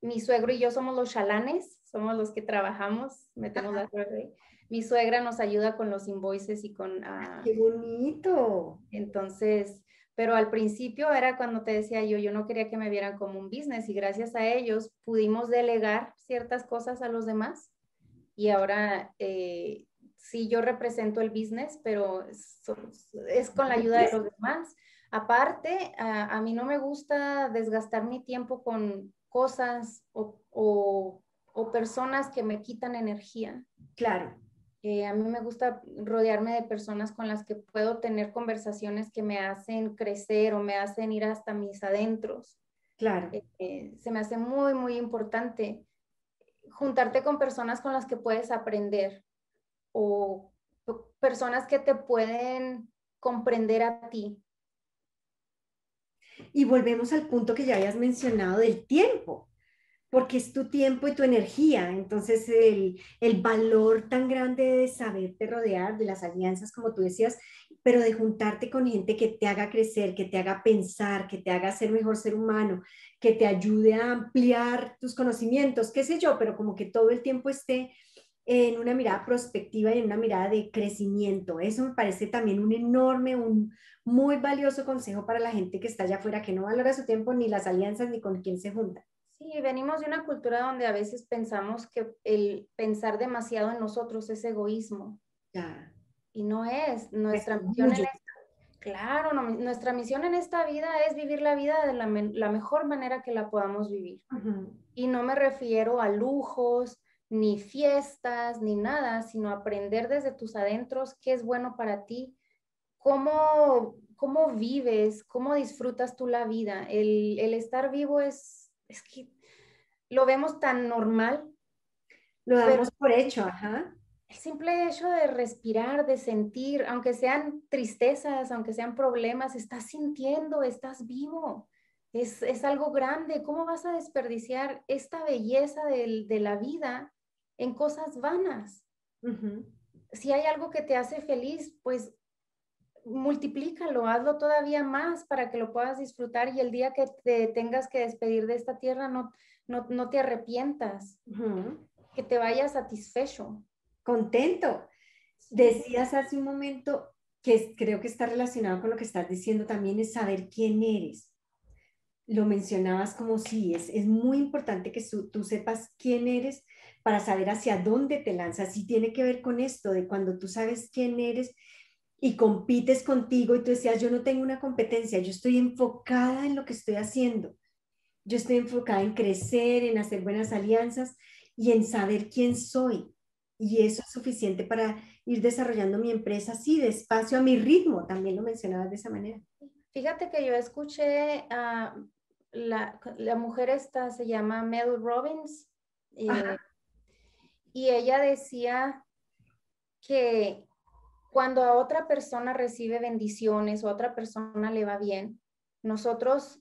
mi suegro y yo somos los chalanes, somos los que trabajamos, metemos la Mi suegra nos ayuda con los invoices y con... Ah, ¡Qué bonito! Entonces, pero al principio era cuando te decía yo, yo no quería que me vieran como un business y gracias a ellos pudimos delegar ciertas cosas a los demás y ahora eh, sí yo represento el business, pero es, con la ayuda de los demás. Aparte, a, mí no me gusta desgastar mi tiempo con cosas o, o personas que me quitan energía. Claro. Eh, a mí me gusta rodearme de personas con las que puedo tener conversaciones que me hacen crecer o me hacen ir hasta mis adentros. Claro. Eh, eh, se me hace muy, muy importante juntarte con personas con las que puedes aprender o personas que te pueden comprender a ti. Y volvemos al punto que ya habías mencionado del tiempo porque es tu tiempo y tu energía. Entonces, el, el, valor tan grande de saberte rodear, de las alianzas, como tú decías, pero de juntarte con gente que te haga crecer, que te haga pensar, que te haga ser mejor ser humano, que te ayude a ampliar tus conocimientos, qué sé yo, pero como que todo el tiempo esté en una mirada prospectiva y en una mirada de crecimiento. Eso me parece también un enorme, un muy valioso consejo para la gente que está allá afuera, que no valora su tiempo ni las alianzas ni con quién se junta. Sí, venimos de una cultura donde a veces pensamos que el pensar demasiado en nosotros es egoísmo. Y no es. Nuestra misión en esta, claro, nuestra misión en esta vida es vivir la vida de la, mejor manera que la podamos vivir. Y no me refiero a lujos, ni fiestas, ni nada, sino aprender desde tus adentros qué es bueno para ti, cómo, cómo vives, cómo disfrutas tú la vida. El, el estar vivo es es que lo vemos tan normal. Lo damos por hecho, ajá. El simple hecho de respirar, de sentir, aunque sean tristezas, aunque sean problemas, estás sintiendo, estás vivo. Es, algo grande. ¿Cómo vas a desperdiciar esta belleza de, la vida en cosas vanas? Si hay algo que te hace feliz, pues multiplícalo, hazlo todavía más para que lo puedas disfrutar y el día que te tengas que despedir de esta tierra no, no, te arrepientas, que te vayas satisfecho. Contento. Decías hace un momento que creo que está relacionado con lo que estás diciendo también, es saber quién eres. Lo mencionabas como si es, es muy importante que tú sepas quién eres para saber hacia dónde te lanzas. Y tiene que ver con esto, de cuando tú sabes quién eres, y compites contigo y tú decías, yo no tengo una competencia, yo estoy enfocada en lo que estoy haciendo. Yo estoy enfocada en crecer, en hacer buenas alianzas y en saber quién soy. Y eso es suficiente para ir desarrollando mi empresa así, despacio, a mi ritmo. También lo mencionabas de esa manera. Fíjate que yo escuché a la, la, mujer esta, se llama Mel Robbins, y ella decía que cuando a otra persona recibe bendiciones o a otra persona le va bien, nosotros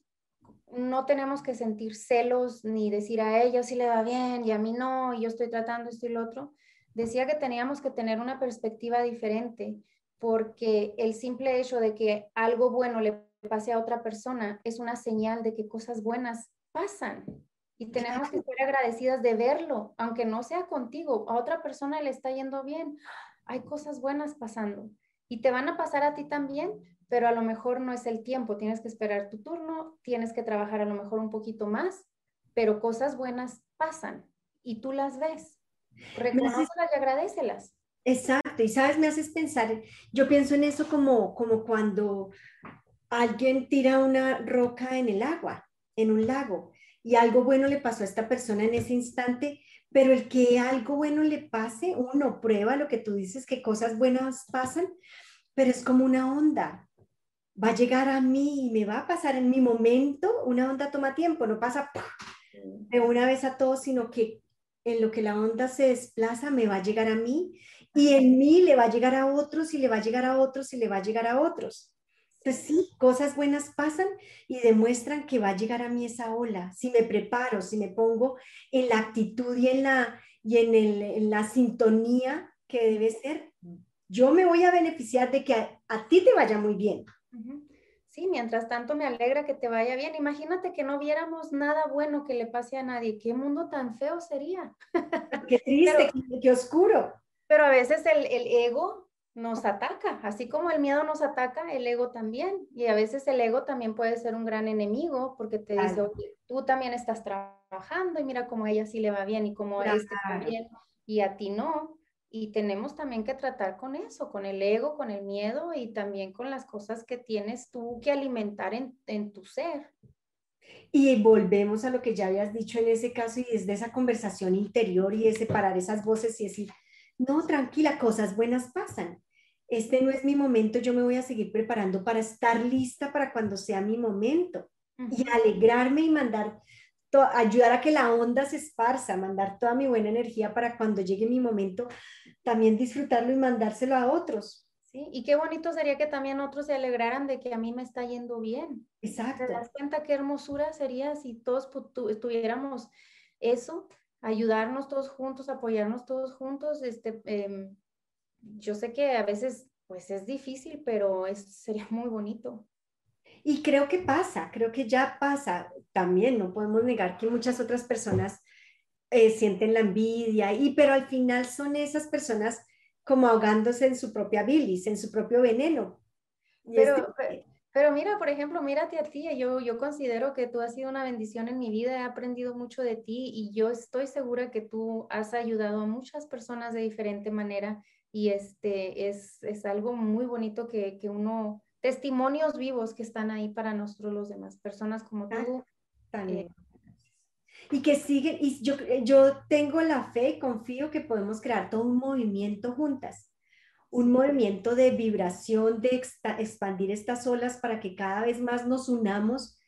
no tenemos que sentir celos ni decir a ella sí le va bien y a mí no, y yo estoy tratando esto y lo otro. Decía que teníamos que tener una perspectiva diferente porque el simple hecho de que algo bueno le pase a otra persona es una señal de que cosas buenas pasan y tenemos que ser agradecidas de verlo, aunque no sea contigo, a otra persona le está yendo bien hay cosas buenas pasando y te van a pasar a ti también, pero a lo mejor no es el tiempo, tienes que esperar tu turno, tienes que trabajar a lo mejor un poquito más, pero cosas buenas pasan y tú las ves. Reconócelas y agradecelas. Exacto, y sabes, me haces pensar, yo pienso en eso como, como cuando alguien tira una roca en el agua, en un lago, y algo bueno le pasó a esta persona en ese instante, pero el que algo bueno le pase, uno prueba lo que tú dices, que cosas buenas pasan, pero es como una onda. Va a llegar a mí y me va a pasar en mi momento. Una onda toma tiempo, no pasa de una vez a todos, sino que en lo que la onda se desplaza, me va a llegar a mí y en mí le va a llegar a otros y le va a llegar a otros y le va a llegar a otros. Entonces sí, cosas buenas pasan y demuestran que va a llegar a mí esa ola. Si me preparo, si me pongo en la actitud y en la, y en, el, en la sintonía que debe ser, yo me voy a beneficiar de que a, ti te vaya muy bien. Sí, mientras tanto me alegra que te vaya bien. Imagínate que no viéramos nada bueno que le pase a nadie. ¿Qué mundo tan feo sería? Qué triste, qué, oscuro. Pero a veces el, el, ego nos ataca, así como el miedo nos ataca, el ego también. Y a veces el ego también puede ser un gran enemigo porque te dice, Oye, tú también estás trabajando y mira cómo a ella sí le va bien y cómo a este también y a ti no. Y tenemos también que tratar con eso, con el ego, con el miedo y también con las cosas que tienes tú que alimentar en, tu ser. Y volvemos a lo que ya habías dicho en ese caso y es de esa conversación interior y de separar esas voces y decir, no, tranquila, cosas buenas pasan. Este no es mi momento, yo me voy a seguir preparando para estar lista para cuando sea mi momento y alegrarme y mandar ayudar a que la onda se esparza, mandar toda mi buena energía para cuando llegue mi momento, también disfrutarlo y mandárselo a otros. Sí, y qué bonito sería que también otros se alegraran de que a mí me está yendo bien. Exacto. ¿Te das cuenta qué hermosura sería si todos tuviéramos eso, ayudarnos todos juntos, apoyarnos todos juntos? Este, em, yo sé que a veces pues es difícil, pero es, sería muy bonito. Y creo que pasa, creo que ya pasa. También no podemos negar que muchas otras personas eh, sienten la envidia, y, pero al final son esas personas como ahogándose en su propia bilis, en su propio veneno. Pero, pero, mira, por ejemplo, mírate a ti, yo, yo considero que tú has sido una bendición en mi vida, he aprendido mucho de ti y yo estoy segura que tú has ayudado a muchas personas de diferente manera y este es, es algo muy bonito que, que uno testimonios vivos que están ahí para nosotros los demás, personas como ah, tú. Eh, y que siguen, y yo, yo tengo la fe y confío que podemos crear todo un movimiento juntas, un movimiento de vibración, de expandir estas olas para que cada vez más nos unamos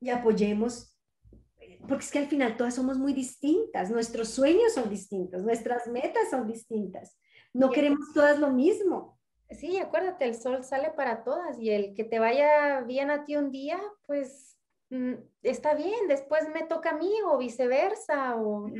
y apoyemos, porque es que al final todas somos muy distintas, nuestros sueños son distintos, nuestras metas son distintas, no queremos todas lo mismo. Sí, acuérdate, el sol sale para todas y el que te vaya bien a ti un día, pues mm, está bien, después me toca a mí o viceversa. O...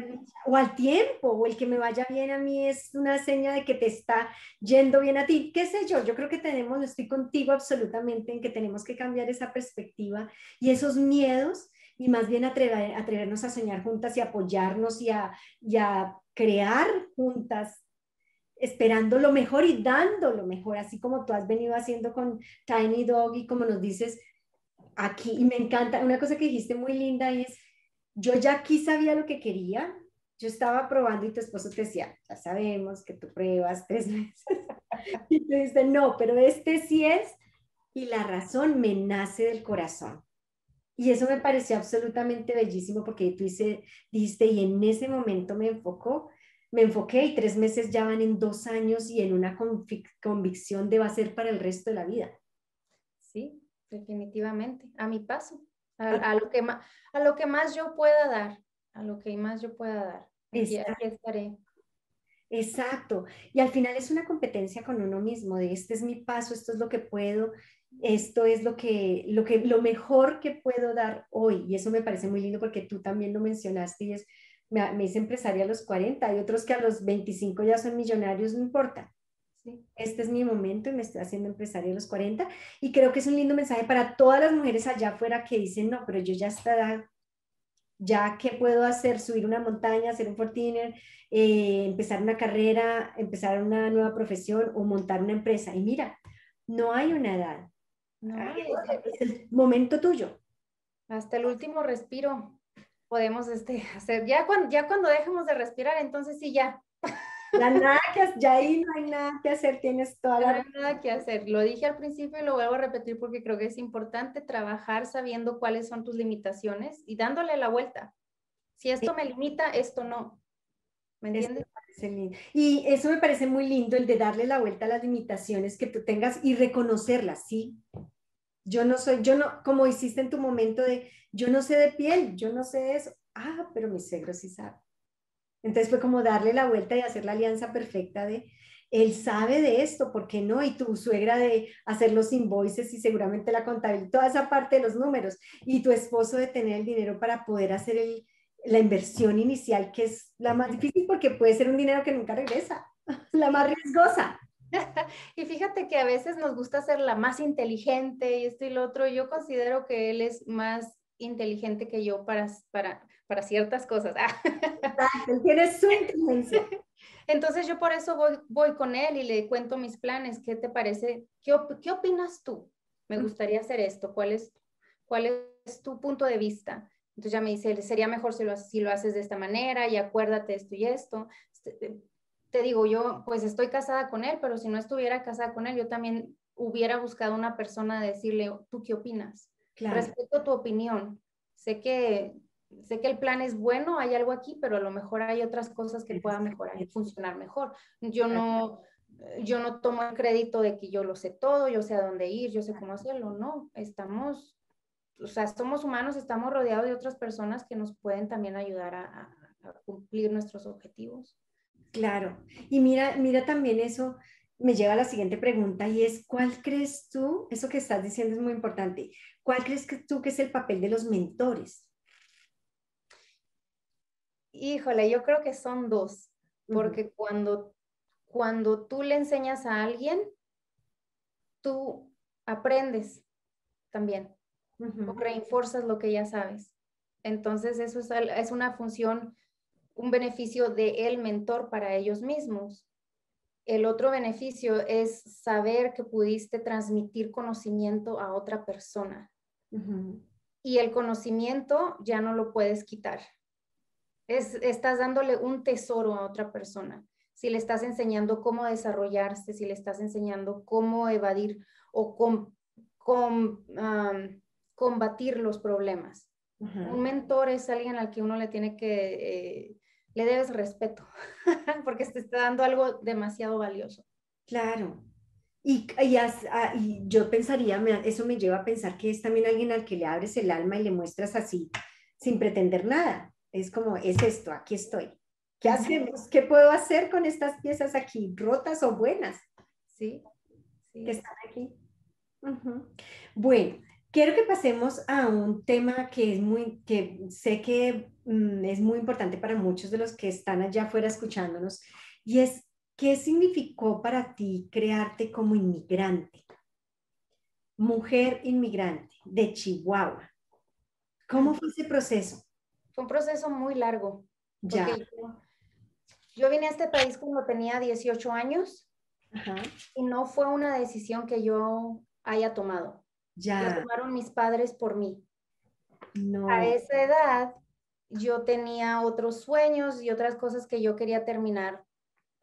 o al tiempo, o el que me vaya bien a mí es una seña de que te está yendo bien a ti. ¿Qué sé yo? Yo creo que tenemos, estoy contigo absolutamente en que tenemos que cambiar esa perspectiva y esos miedos y más bien atrever, atrevernos a soñar juntas y apoyarnos y a, y a crear juntas esperando lo mejor y dando lo mejor, así como tú has venido haciendo con Tiny Dog y como nos dices aquí. Y me encanta, una cosa que dijiste muy linda es, yo ya aquí sabía lo que quería, yo estaba probando y tu esposo te decía, ya sabemos que tú pruebas tres veces. y te dice, no, pero este sí es, y la razón me nace del corazón. Y eso me pareció absolutamente bellísimo porque tú dice, dijiste, y en ese momento me enfocó me enfoqué y tres meses ya van en dos años y en una convicción de va a ser para el resto de la vida. Sí, definitivamente, a mi paso, a, lo, que más, a lo que más yo pueda dar, a lo que más yo pueda dar. Y aquí estaré. Exacto. Y al final es una competencia con uno mismo, de este es mi paso, esto es lo que puedo, esto es lo que, lo que, lo mejor que puedo dar hoy. Y eso me parece muy lindo porque tú también lo mencionaste y es me, hice empresaria a los 40, hay otros que a los 25 ya son millonarios, no importa. Este es mi momento y me estoy haciendo empresaria a los 40 y creo que es un lindo mensaje para todas las mujeres allá afuera que dicen, no, pero yo ya está, ya qué puedo hacer, subir una montaña, hacer un fortiner, eh, empezar una carrera, empezar una nueva profesión o montar una empresa. Y mira, no hay una edad. es el momento tuyo. Hasta el último respiro podemos este, hacer. Ya cuando, ya cuando dejemos de respirar, entonces sí, ya. Ya, nada que, ya ahí no hay nada que hacer, tienes toda la... No hay nada que hacer. Lo dije al principio y lo vuelvo a repetir porque creo que es importante trabajar sabiendo cuáles son tus limitaciones y dándole la vuelta. Si esto me limita, esto no. ¿Me entiendes? Y eso me parece muy lindo, el de darle la vuelta a las limitaciones que tú tengas y reconocerlas, ¿sí? Yo no soy, yo no, como hiciste en tu momento de, yo no sé de piel, yo no sé eso. Ah, pero mi suegro sí sabe. Entonces fue como darle la vuelta y hacer la alianza perfecta de, él sabe de esto, ¿por qué no? Y tu suegra de hacer los invoices y seguramente la contabilidad, toda esa parte de los números, y tu esposo de tener el dinero para poder hacer el, la inversión inicial, que es la más difícil porque puede ser un dinero que nunca regresa, la más riesgosa. y fíjate que a veces nos gusta ser la más inteligente y esto y lo otro. Yo considero que él es más inteligente que yo para, para, para ciertas cosas. él tiene su inteligencia. Entonces yo por eso voy, voy con él y le cuento mis planes. ¿Qué te parece? ¿Qué, qué opinas tú? Me gustaría hacer esto. ¿Cuál es, ¿Cuál es tu punto de vista? Entonces ya me dice, sería mejor si lo, si lo haces de esta manera y acuérdate esto y esto. Este, te digo, yo pues estoy casada con él, pero si no estuviera casada con él, yo también hubiera buscado una persona a decirle, ¿tú qué opinas? Respeto tu opinión. Sé que, sé que el plan es bueno, hay algo aquí, pero a lo mejor hay otras cosas que puedan mejorar y funcionar mejor. Yo no, yo no tomo el crédito de que yo lo sé todo, yo sé a dónde ir, yo sé cómo hacerlo. No, estamos, o sea, somos humanos, estamos rodeados de otras personas que nos pueden también ayudar a cumplir nuestros objetivos. Claro. Y mira, mira también eso me lleva a la siguiente pregunta y es, ¿cuál crees tú, eso que estás diciendo es muy importante, ¿cuál crees que tú que es el papel de los mentores? Híjole, yo creo que son dos, porque cuando, cuando tú le enseñas a alguien, tú aprendes también, o reinforzas lo que ya sabes. Entonces, eso es, es una función un beneficio de el mentor para ellos mismos. El otro beneficio es saber que pudiste transmitir conocimiento a otra persona. Y el conocimiento ya no lo puedes quitar. Es, estás dándole un tesoro a otra persona. Si le estás enseñando cómo desarrollarse, si le estás enseñando cómo evadir o combatir los problemas. Un mentor es alguien al que uno le tiene que eh, le debes respeto, porque te está dando algo demasiado valioso. Claro. Y, ah, y, yo pensaría, eso me lleva a pensar que es también alguien al que le abres el alma y le muestras así, sin pretender nada. Es como, es esto, aquí estoy. ¿Qué hacemos? ¿Qué puedo hacer con estas piezas aquí, rotas o buenas? Sí. Que están aquí. Bueno, quiero que pasemos a un tema que es muy, que sé que Mm, es muy importante para muchos de los que están allá afuera escuchándonos, y es, ¿qué significó para ti crearte como inmigrante? Mujer inmigrante de Chihuahua. ¿Cómo fue ese proceso? Fue un proceso muy largo. Ya. Yo, vine a este país cuando tenía 18 años y no fue una decisión que yo haya tomado. Ya. Lo tomaron mis padres por mí. No. A esa edad yo tenía otros sueños y otras cosas que yo quería terminar,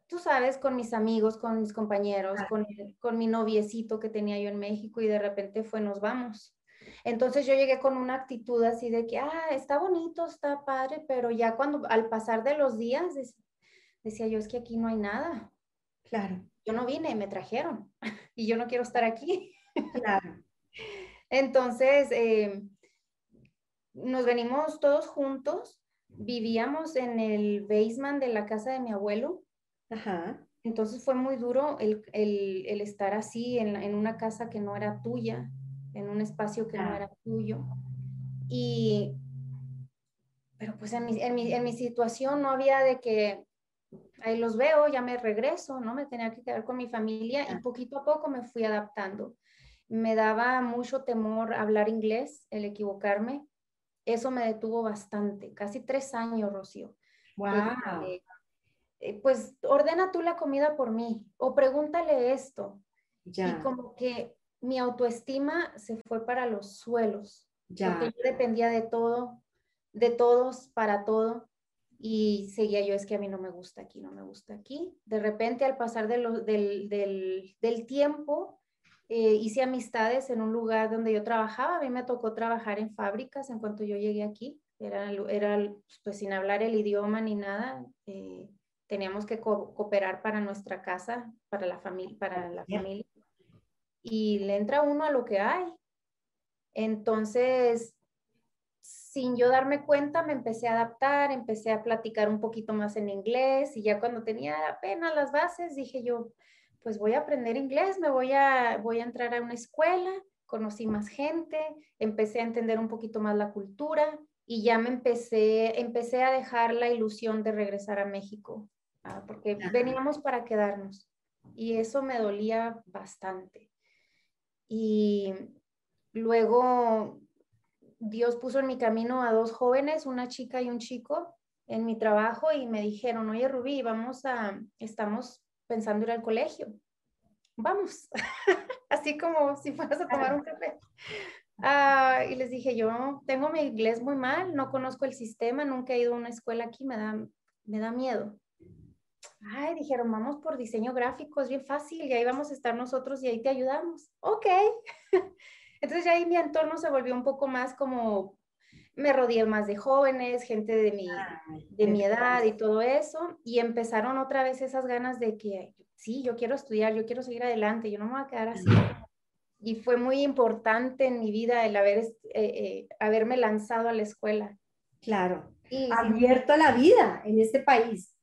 tú sabes, con mis amigos, con mis compañeros, con, con mi noviecito que tenía yo en México y de repente fue, nos vamos. Entonces yo llegué con una actitud así de que, ah, está bonito, está padre, pero ya cuando al pasar de los días decía yo, es que aquí no hay nada. Claro. Yo no vine, me trajeron y yo no quiero estar aquí. Claro. Entonces, eh, nos venimos todos juntos, vivíamos en el basement de la casa de mi abuelo. Ajá. Entonces fue muy duro el, estar así en, una casa que no era tuya, en un espacio que no era tuyo. Y, pero pues en mi, en mi situación no había de que ahí los veo, ya me regreso, ¿no? Me tenía que quedar con mi familia y poquito a poco me fui adaptando. Me daba mucho temor hablar inglés, el equivocarme eso me detuvo bastante, casi tres años, Rocío. Wow. Pues ordena tú la comida por mí o pregúntale esto. Ya. Y como que mi autoestima se fue para los suelos. Ya. Porque yo dependía de todo, de todos, para todo. Y seguía yo, es que a mí no me gusta aquí, no me gusta aquí. De repente, al pasar del, del, del tiempo, eh, hice amistades en un lugar donde yo trabajaba. A mí me tocó trabajar en fábricas en cuanto yo llegué aquí. Era, era pues sin hablar el idioma ni nada. Eh, teníamos que cooperar para nuestra casa, para la, familia para la familia. Y le entra uno a lo que hay. Entonces, sin yo darme cuenta me empecé a adaptar, empecé a platicar un poquito más en inglés y ya cuando tenía apenas las bases dije yo, pues voy a aprender inglés, me voy a, voy a entrar a una escuela, conocí más gente, empecé a entender un poquito más la cultura y ya me empecé, empecé a dejar la ilusión de regresar a México, ah, porque veníamos para quedarnos y eso me dolía bastante. Y luego Dios puso en mi camino a dos jóvenes, una chica y un chico, en mi trabajo y me dijeron, oye Rubí, vamos a, estamos pensando ir al colegio. Vamos, así como si fueras a tomar un café. Ah, y les dije, yo tengo mi inglés muy mal, no conozco el sistema, nunca he ido a una escuela aquí, me da, me da miedo. Ay, dijeron, vamos por diseño gráfico, es bien fácil, y ahí vamos a estar nosotros y ahí te ayudamos. Ok. Entonces ya ahí mi entorno se volvió un poco más como, me rodeé más de jóvenes, gente de mi, de mi edad y todo eso, y empezaron otra vez esas ganas de que, sí, yo quiero estudiar, yo quiero seguir adelante, yo no me voy a quedar así. Y fue muy importante en mi vida el haber, eh, eh, haberme lanzado a la escuela. Claro, y, abierto a la vida en este país.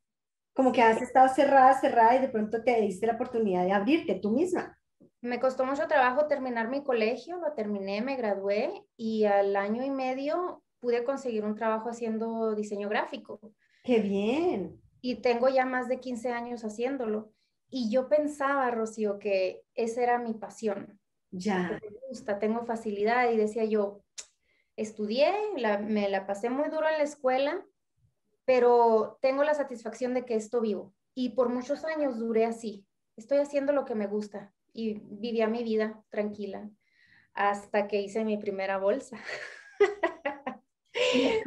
Como que has estado cerrada, cerrada y de pronto te diste la oportunidad de abrirte tú misma. Me costó mucho trabajo terminar mi colegio, lo terminé, me gradué y al año y medio pude conseguir un trabajo haciendo diseño gráfico. ¡Qué bien! Y tengo ya más de 15 años haciéndolo. Y yo pensaba, Rocío, que esa era mi pasión. Ya. Me gusta, tengo facilidad y decía yo, estudié, me la pasé muy duro en la escuela, pero tengo la satisfacción de que esto vivo. Y por muchos años duré así. Estoy haciendo lo que me gusta y vivía mi vida tranquila hasta que hice mi primera bolsa.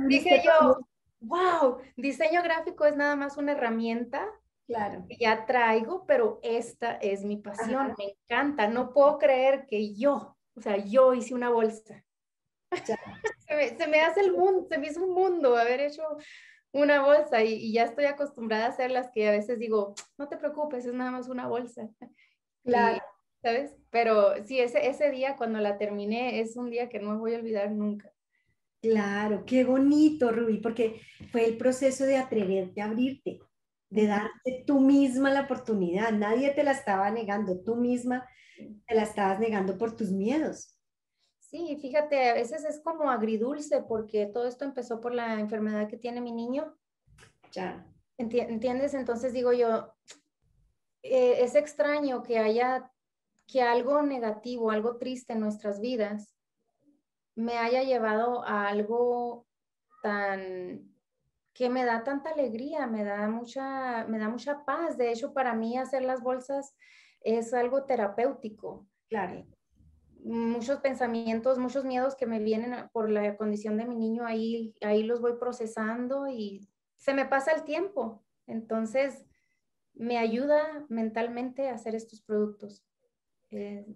Dije yo, wow, diseño gráfico es nada más una herramienta claro. que ya traigo, pero esta es mi pasión, me encanta. No puedo creer que yo, o sea, yo hice una bolsa. se, me, hace el mundo, se me hizo un mundo haber hecho una bolsa y, y, ya estoy acostumbrada a hacerlas que a veces digo, no te preocupes, es nada más una bolsa. Claro. ¿sabes? Pero sí, ese, ese día cuando la terminé es un día que no me voy a olvidar nunca. Claro, qué bonito, Rubí, porque fue el proceso de atreverte a abrirte, de darte tú misma la oportunidad. Nadie te la estaba negando, tú misma te la estabas negando por tus miedos. Sí, fíjate, a veces es como agridulce porque todo esto empezó por la enfermedad que tiene mi niño. Ya. ¿Entiendes? Entonces digo yo, eh, es extraño que haya que algo negativo, algo triste en nuestras vidas me haya llevado a algo tan que me da tanta alegría, me da mucha, me da mucha paz. De hecho, para mí hacer las bolsas es algo terapéutico. Claro. Muchos pensamientos, muchos miedos que me vienen por la condición de mi niño, ahí, ahí los voy procesando y se me pasa el tiempo. Entonces, me ayuda mentalmente a hacer estos productos. Eh,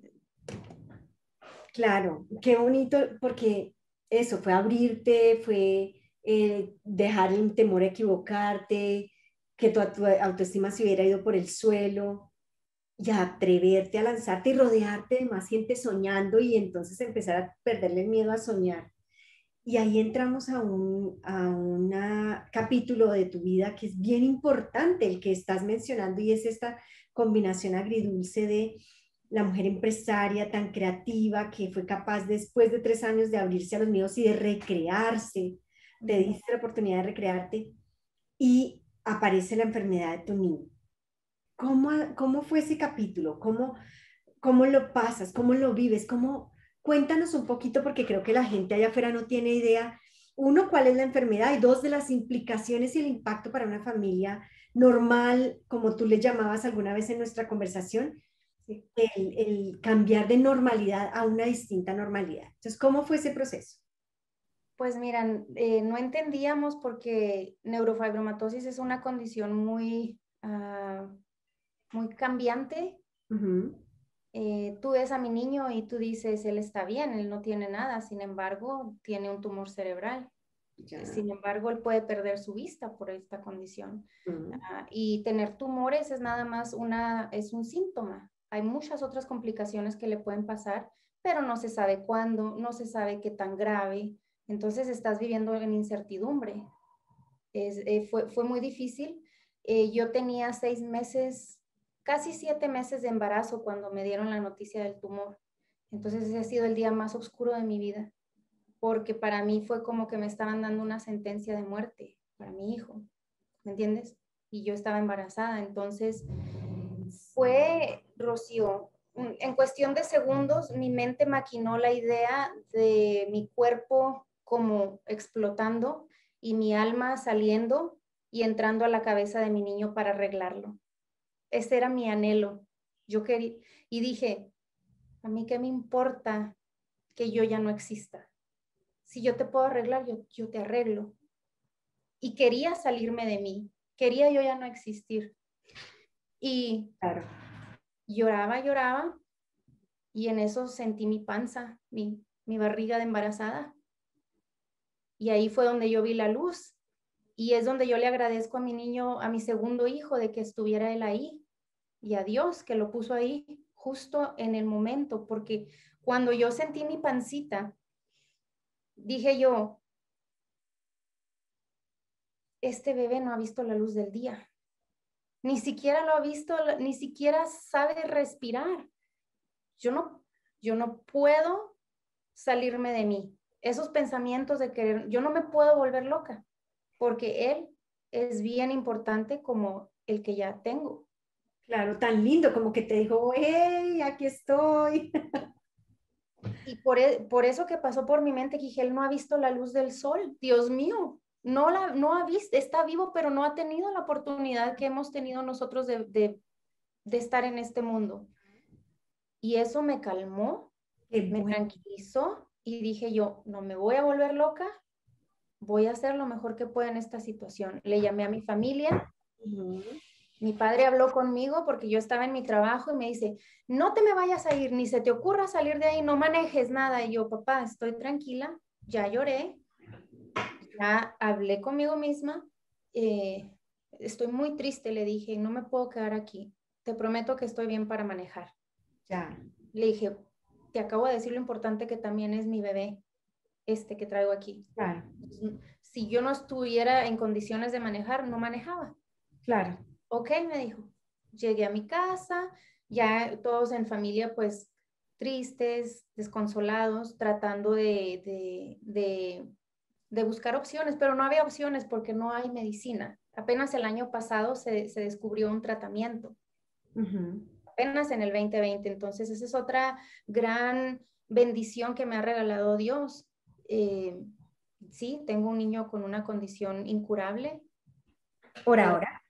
claro, qué bonito, porque eso fue abrirte, fue eh, dejar el temor a equivocarte, que tu, autoestima se hubiera ido por el suelo, y atreverte a lanzarte y rodearte de más gente soñando y entonces empezar a perderle el miedo a soñar. Y ahí entramos a un a capítulo de tu vida que es bien importante, el que estás mencionando, y es esta combinación agridulce de la mujer empresaria tan creativa que fue capaz después de tres años de abrirse a los miedos y de recrearse, te diste la oportunidad de recrearte y aparece la enfermedad de tu niño. ¿Cómo, cómo fue ese capítulo? ¿Cómo, ¿Cómo lo pasas? ¿Cómo lo vives? ¿Cómo? Cuéntanos un poquito porque creo que la gente allá afuera no tiene idea, uno, cuál es la enfermedad y dos, de las implicaciones y el impacto para una familia normal, como tú le llamabas alguna vez en nuestra conversación, el, cambiar de normalidad a una distinta normalidad. Entonces, ¿cómo fue ese proceso? Pues miran, eh, no entendíamos porque neurofibromatosis es una condición muy, ah, muy cambiante. Eh, tú ves a mi niño y tú dices, él está bien, él no tiene nada, sin embargo, tiene un tumor cerebral. Sin embargo, él puede perder su vista por esta condición. Ah, y tener tumores es nada más una, es un síntoma. Hay muchas otras complicaciones que le pueden pasar, pero no se sabe cuándo, no se sabe qué tan grave. Entonces estás viviendo en incertidumbre. Eh, fue, fue, muy difícil. Eh, yo tenía seis meses, casi siete meses de embarazo cuando me dieron la noticia del tumor. Entonces ese ha sido el día más oscuro de mi vida, porque para mí fue como que me estaban dando una sentencia de muerte para mi hijo, ¿me entiendes? Y yo estaba embarazada, entonces fue, Rocío, en cuestión de segundos, mi mente maquinó la idea de mi cuerpo como explotando y mi alma saliendo y entrando a la cabeza de mi niño para arreglarlo. Ese era mi anhelo. Yo quería, y dije, a mí qué me importa que yo ya no exista. Si yo te puedo arreglar, yo, yo te arreglo. Y quería salirme de mí, quería yo ya no existir. Y claro. lloraba, lloraba, y en eso sentí mi panza, mi, mi barriga de embarazada. Y ahí fue donde yo vi la luz. Y es donde yo le agradezco a mi niño, a mi segundo hijo, de que estuviera él ahí. Y a Dios que lo puso ahí justo en el momento, porque cuando yo sentí mi pancita, dije yo, este bebé no ha visto la luz del día. Ni siquiera lo ha visto, ni siquiera sabe respirar. Yo no, yo no puedo salirme de mí. Esos pensamientos de querer, yo no me puedo volver loca, porque él es bien importante como el que ya tengo. Claro, tan lindo, como que te dijo, hey, aquí estoy. Y por, e, por eso que pasó por mi mente, que él no ha visto la luz del sol, Dios mío, no, la, no ha visto, está vivo, pero no ha tenido la oportunidad que hemos tenido nosotros de, de, de estar en este mundo. Y eso me calmó, me tranquilizó y dije yo, no me voy a volver loca, voy a hacer lo mejor que pueda en esta situación. Le llamé a mi familia. Mi padre habló conmigo porque yo estaba en mi trabajo y me dice, no te me vayas a ir, ni se te ocurra salir de ahí, no manejes nada. Y yo, papá, estoy tranquila, ya lloré, ya hablé conmigo misma, eh, estoy muy triste, le dije, no me puedo quedar aquí, te prometo que estoy bien para manejar. Le dije, te acabo de decir lo importante que también es mi bebé, este que traigo aquí. Claro. Si yo no estuviera en condiciones de manejar, no manejaba. Claro. Ok, me dijo. Llegué a mi casa, ya todos en familia, pues tristes, desconsolados, tratando de, de, buscar opciones, pero no había opciones porque no hay medicina. Apenas el año pasado se, descubrió un tratamiento apenas en el 2020. Entonces, esa es otra gran bendición que me ha regalado Dios. Eh, sí, tengo un niño con una condición incurable. Por ahora.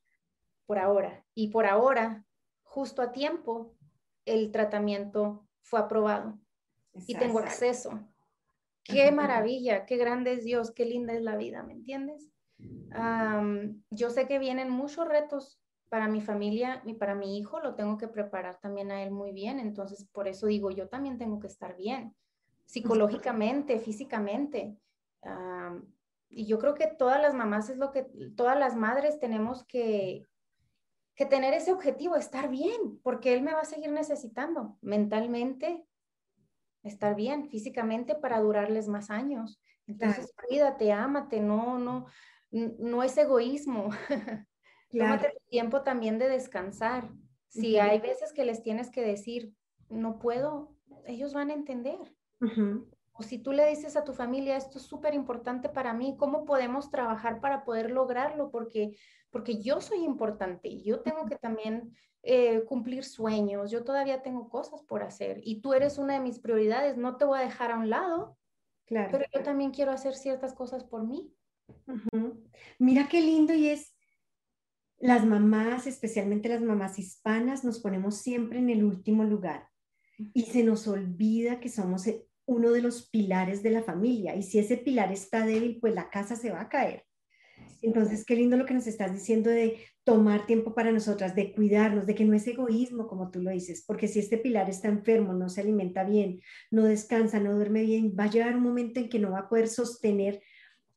Por ahora. Y por ahora, justo a tiempo, el tratamiento fue aprobado y tengo acceso. Qué maravilla, qué grande es Dios, qué linda es la vida, ¿me entiendes? yo sé que vienen muchos retos para mi familia y para mi hijo lo tengo que preparar también a él muy bien. Entonces, por eso digo, yo también tengo que estar bien, psicológicamente, físicamente. y yo creo que todas las mamás es lo que, todas las madres tenemos que, que tener ese objetivo, estar bien, porque él me va a seguir necesitando mentalmente, estar bien, físicamente para durarles más años. Entonces, cuídate, ámate, no, no, no es egoísmo. Tómate tu tiempo también de descansar. Si hay veces que les tienes que decir, no puedo, ellos van a entender. O si tú le dices a tu familia, esto es súper importante para mí, ¿cómo podemos trabajar para poder lograrlo? Porque, porque yo soy importante, yo tengo que también eh, cumplir sueños, yo todavía tengo cosas por hacer y tú eres una de mis prioridades, no te voy a dejar a un lado, claro. pero yo también quiero hacer ciertas cosas por mí. Mira qué lindo y es las mamás, especialmente las mamás hispanas, nos ponemos siempre en el último lugar y se nos olvida que somos e, uno de los pilares de la familia y si ese pilar está débil, pues la casa se va a caer. Entonces, qué lindo lo que nos estás diciendo de tomar tiempo para nosotras, de cuidarnos, de que no es egoísmo, como tú lo dices, porque si este pilar está enfermo, no se alimenta bien, no descansa, no duerme bien, va a llegar un momento en que no va a poder sostener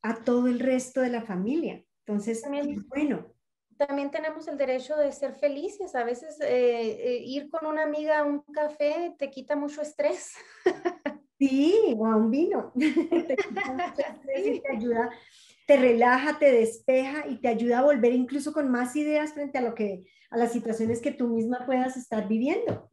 a todo el resto de la familia. Entonces, bueno, también tenemos el derecho de ser felices. A veces eh, eh, ir con una amiga a un café te quita mucho estrés. Sí, a un vino. te, ayuda, te relaja, te despeja y te ayuda a volver incluso con más ideas frente a lo que a las situaciones que tú misma puedas estar viviendo.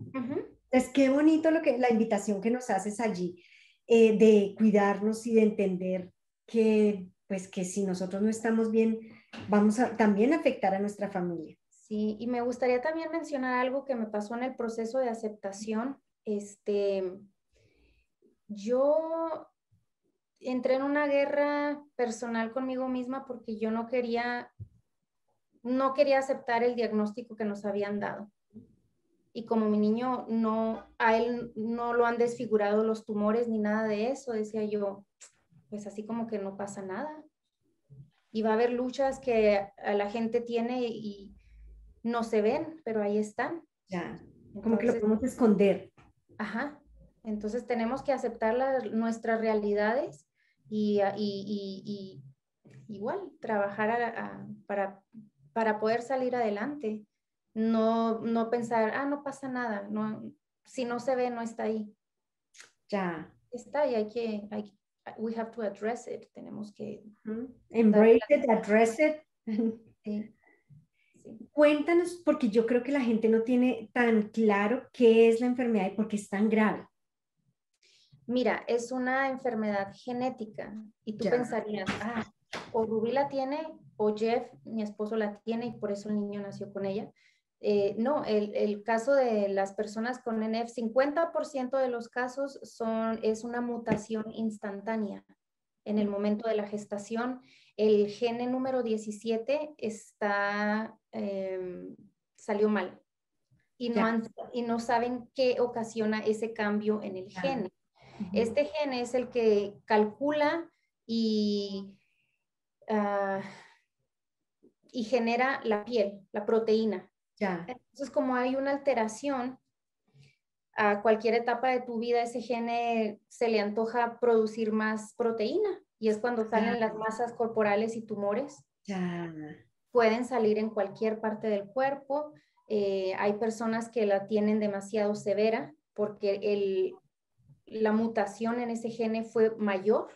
Es qué bonito lo que la invitación que nos haces allí eh, de cuidarnos y de entender que pues que si nosotros no estamos bien, vamos a también afectar a nuestra familia. Sí, y me gustaría también mencionar algo que me pasó en el proceso de aceptación. Este, yo entré en una guerra personal conmigo misma porque yo no quería no quería aceptar el diagnóstico que nos habían dado. Y como mi niño no, a él no lo han desfigurado los tumores ni nada de eso, decía yo, pues así como que no pasa nada. Y va a haber luchas que la gente tiene y no se ven, pero ahí están. Ya, como que lo podemos esconder. Ajá. Entonces tenemos que aceptar nuestras realidades y, y, igual trabajar para para poder salir adelante. No, no pensar, ah, no pasa nada, no, si no se ve, no está ahí. Ya. Está y hay que, hay, we have to address it, tenemos que... Embrace it, address it. Cuéntanos, porque yo creo que la gente no tiene tan claro qué es la enfermedad y por qué es tan grave. Mira, es una enfermedad genética y tú pensarías, ah, o Rubí la tiene o Jeff, mi esposo, la tiene y por eso el niño nació con ella. Eh, no, el, caso de las personas con NF, 50% de los casos son, es una mutación instantánea. En el momento de la gestación, el gene número 17 está, em, salió mal y no, y no saben qué ocasiona ese cambio en el gene. Este gene es el que calcula y Ah, y genera la piel, la proteína. Ya. Entonces, como hay una alteración a cualquier etapa de tu vida, ese gene se le antoja producir más proteína y es cuando salen las masas corporales y tumores. Ya. Pueden salir en cualquier parte del cuerpo. Eh, hay personas que la tienen demasiado severa porque el, la mutación en ese gene fue mayor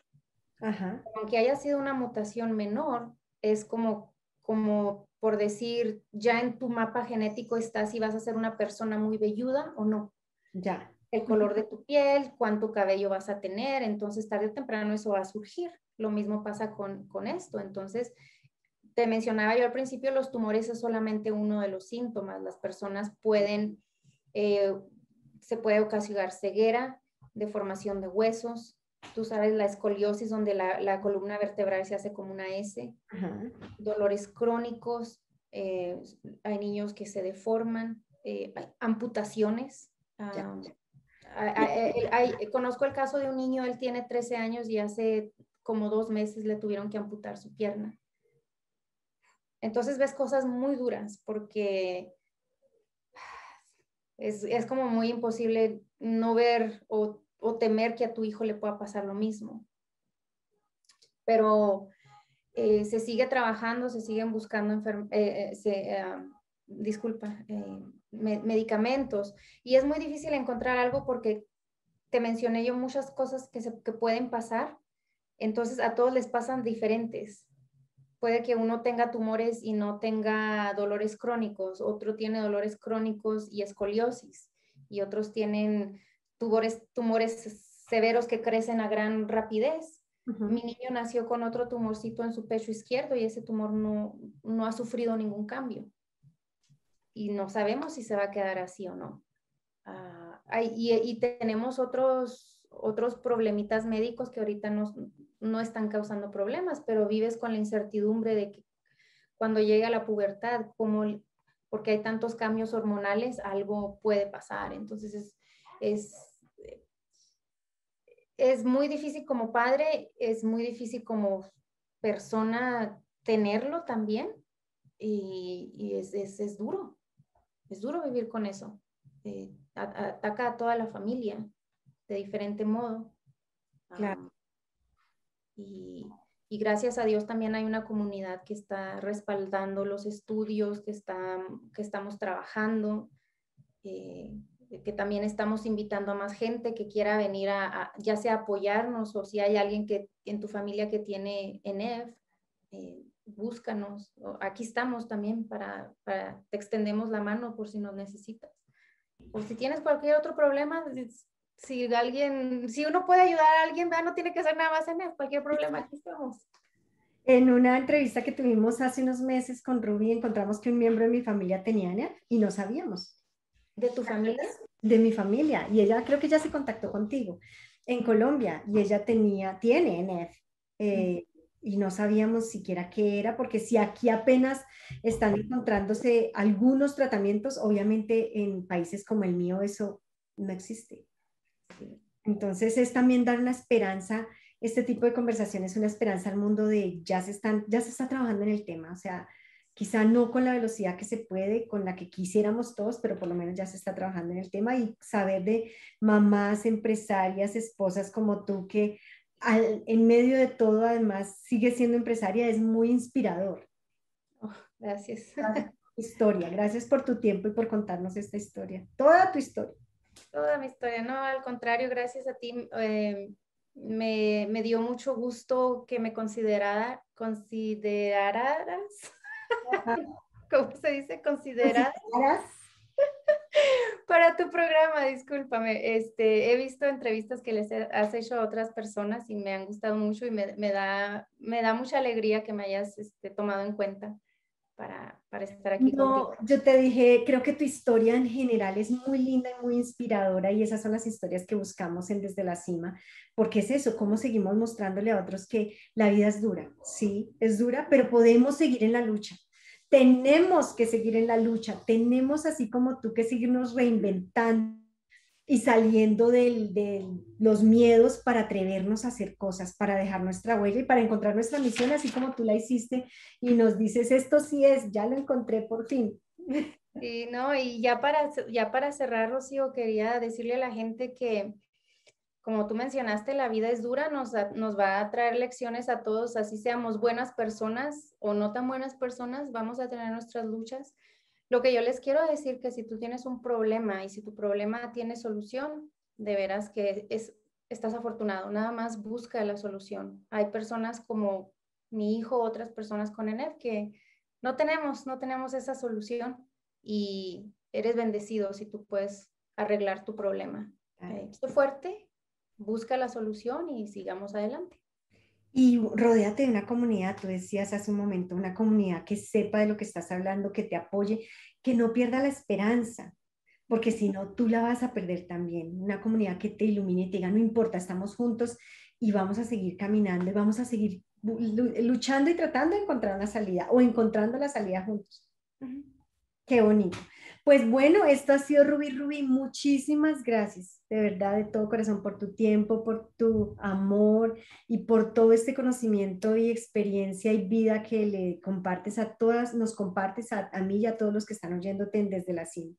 aunque haya sido una mutación menor, es como, como por decir, ya en tu mapa genético está si vas a ser una persona muy velluda o no. Ya. El color de tu piel, cuánto cabello vas a tener, entonces tarde o temprano eso va a surgir. Lo mismo pasa con, con esto. Entonces, te mencionaba yo al principio, los tumores es solamente uno de los síntomas. Las personas pueden, eh, se puede ocasionar ceguera, deformación de huesos, tú sabes, la escoliosis donde la, columna vertebral se hace como una S, dolores crónicos, eh, hay niños que se deforman, eh, amputaciones. conozco el caso de un niño, él tiene 13 años y hace como dos meses le tuvieron que amputar su pierna. Entonces ves cosas muy duras porque es, es como muy imposible no ver o o temer que a tu hijo le pueda pasar lo mismo. Pero eh, se sigue trabajando, se siguen buscando eh, eh, ah, disculpa, medicamentos y es muy difícil encontrar algo porque te mencioné yo muchas cosas que, se, que pueden pasar, entonces a todos les pasan diferentes. Puede que uno tenga tumores y no tenga dolores crónicos, otro tiene dolores crónicos y escoliosis, y otros tienen tumores, tumores severos que crecen a gran rapidez. Mi niño nació con otro tumorcito en su pecho izquierdo y ese tumor no, no ha sufrido ningún cambio. Y no sabemos si se va a quedar así o no. Ah, y, y, tenemos otros, otros problemitas médicos que ahorita no, no están causando problemas, pero vives con la incertidumbre de que cuando llega la pubertad, como, porque hay tantos cambios hormonales, algo puede pasar. Entonces es, es, es muy difícil como padre, es muy difícil como persona tenerlo también y, es, es, duro, es duro vivir con eso. Eh, ataca a toda la familia de diferente modo. Claro. y, y, gracias a Dios también hay una comunidad que está respaldando los estudios que, están, que estamos trabajando. Eh, que también estamos invitando a más gente que quiera venir a, ya sea apoyarnos o si hay alguien que en tu familia que tiene ENEF, eh, búscanos. Aquí estamos también para, para, te extendemos la mano por si nos necesitas. O si tienes cualquier otro problema, si alguien, si uno puede ayudar a alguien, no tiene que ser nada más ENEF, cualquier problema, aquí estamos. En una entrevista que tuvimos hace unos meses con Ruby, encontramos que un miembro de mi familia tenía ENEF y no sabíamos. ¿De tu familia? De mi familia. Y ella creo que ya se contactó contigo en Colombia y ella tenía, tiene ENEF. Eh, y no sabíamos siquiera qué era, porque si aquí apenas están encontrándose algunos tratamientos, obviamente en países como el mío eso no existe. Entonces es también dar una esperanza, este tipo de conversaciones, una esperanza al mundo de ya se, están, ya se está trabajando en el tema, o sea, quizá no con la velocidad que se puede, con la que quisiéramos todos, pero por lo menos ya se está trabajando en el tema y saber de mamás, empresarias, esposas como tú que en medio de todo además sigue siendo empresaria es muy inspirador. Oh, gracias. Historia, gracias por tu tiempo y por contarnos esta historia, toda tu historia. Toda mi historia, no, al contrario, gracias a ti. Eh, me, me, dio mucho gusto que me considerara, consideraras ¿cómo se dice? Considerar para tu programa, discúlpame. Este, he visto entrevistas que les has hecho a otras personas y me han gustado mucho y me, me da, me da mucha alegría que me hayas este, tomado en cuenta para, para estar aquí no, Yo te dije, creo que tu historia en general es muy linda y muy inspiradora y esas son las historias que buscamos en Desde la Cima, porque es eso, cómo seguimos mostrándole a otros que la vida es dura, sí, es dura, pero podemos seguir en la lucha tenemos que seguir en la lucha, tenemos así como tú que seguirnos reinventando y saliendo de los miedos para atrevernos a hacer cosas, para dejar nuestra huella y para encontrar nuestra misión, así como tú la hiciste y nos dices, esto sí es, ya lo encontré por fin. Y no, y ya para, ya para cerrar, Rocío, quería decirle a la gente que como tú mencionaste, la vida es dura, nos, nos va a traer lecciones a todos, así seamos buenas personas o no tan buenas personas, vamos a tener nuestras luchas. Lo que yo les quiero decir que si tú tienes un problema y si tu problema tiene solución, de veras que es, estás afortunado, nada más busca la solución. Hay personas como mi hijo, otras personas con ENEF que no tenemos, no tenemos esa solución y eres bendecido si tú puedes arreglar tu problema. Estoy fuerte, busca la solución y sigamos adelante. Y rodéate de una comunidad, tú decías hace un momento, una comunidad que sepa de lo que estás hablando, que te apoye, que no pierda la esperanza, porque si no, tú la vas a perder también. Una comunidad que te ilumine y te diga, no importa, estamos juntos y vamos a seguir caminando y vamos a seguir luchando y tratando de encontrar una salida o encontrando la salida juntos. Qué bonito. Pues bueno, esto ha sido Ruby Ruby. Muchísimas gracias, de verdad, de todo corazón, por tu tiempo, por tu amor y por todo este conocimiento y experiencia y vida que le compartes a todas, nos compartes a, mí y a todos los que están oyéndote desde la cima.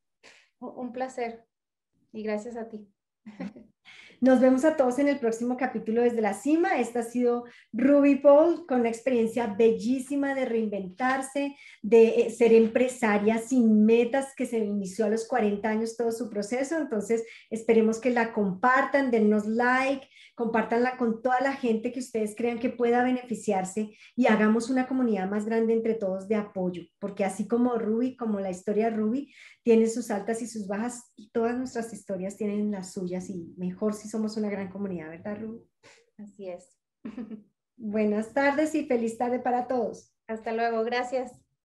Un placer y gracias a ti. Nos vemos a todos en el próximo capítulo desde la cima. Esta ha sido Ruby Paul con una experiencia bellísima de reinventarse, de eh, ser empresaria sin metas, que se inició a los 40 años todo su proceso. Entonces, esperemos que la compartan, dennos like, compártanla con toda la gente que ustedes crean que pueda beneficiarse y hagamos una comunidad más grande entre todos de apoyo, porque así como Ruby, como la historia de Ruby, tiene sus altas y sus bajas y todas nuestras historias tienen las suyas y mejor si somos una gran comunidad, ¿verdad, Ruby? Así es. Buenas tardes y feliz tarde para todos. Hasta luego, gracias.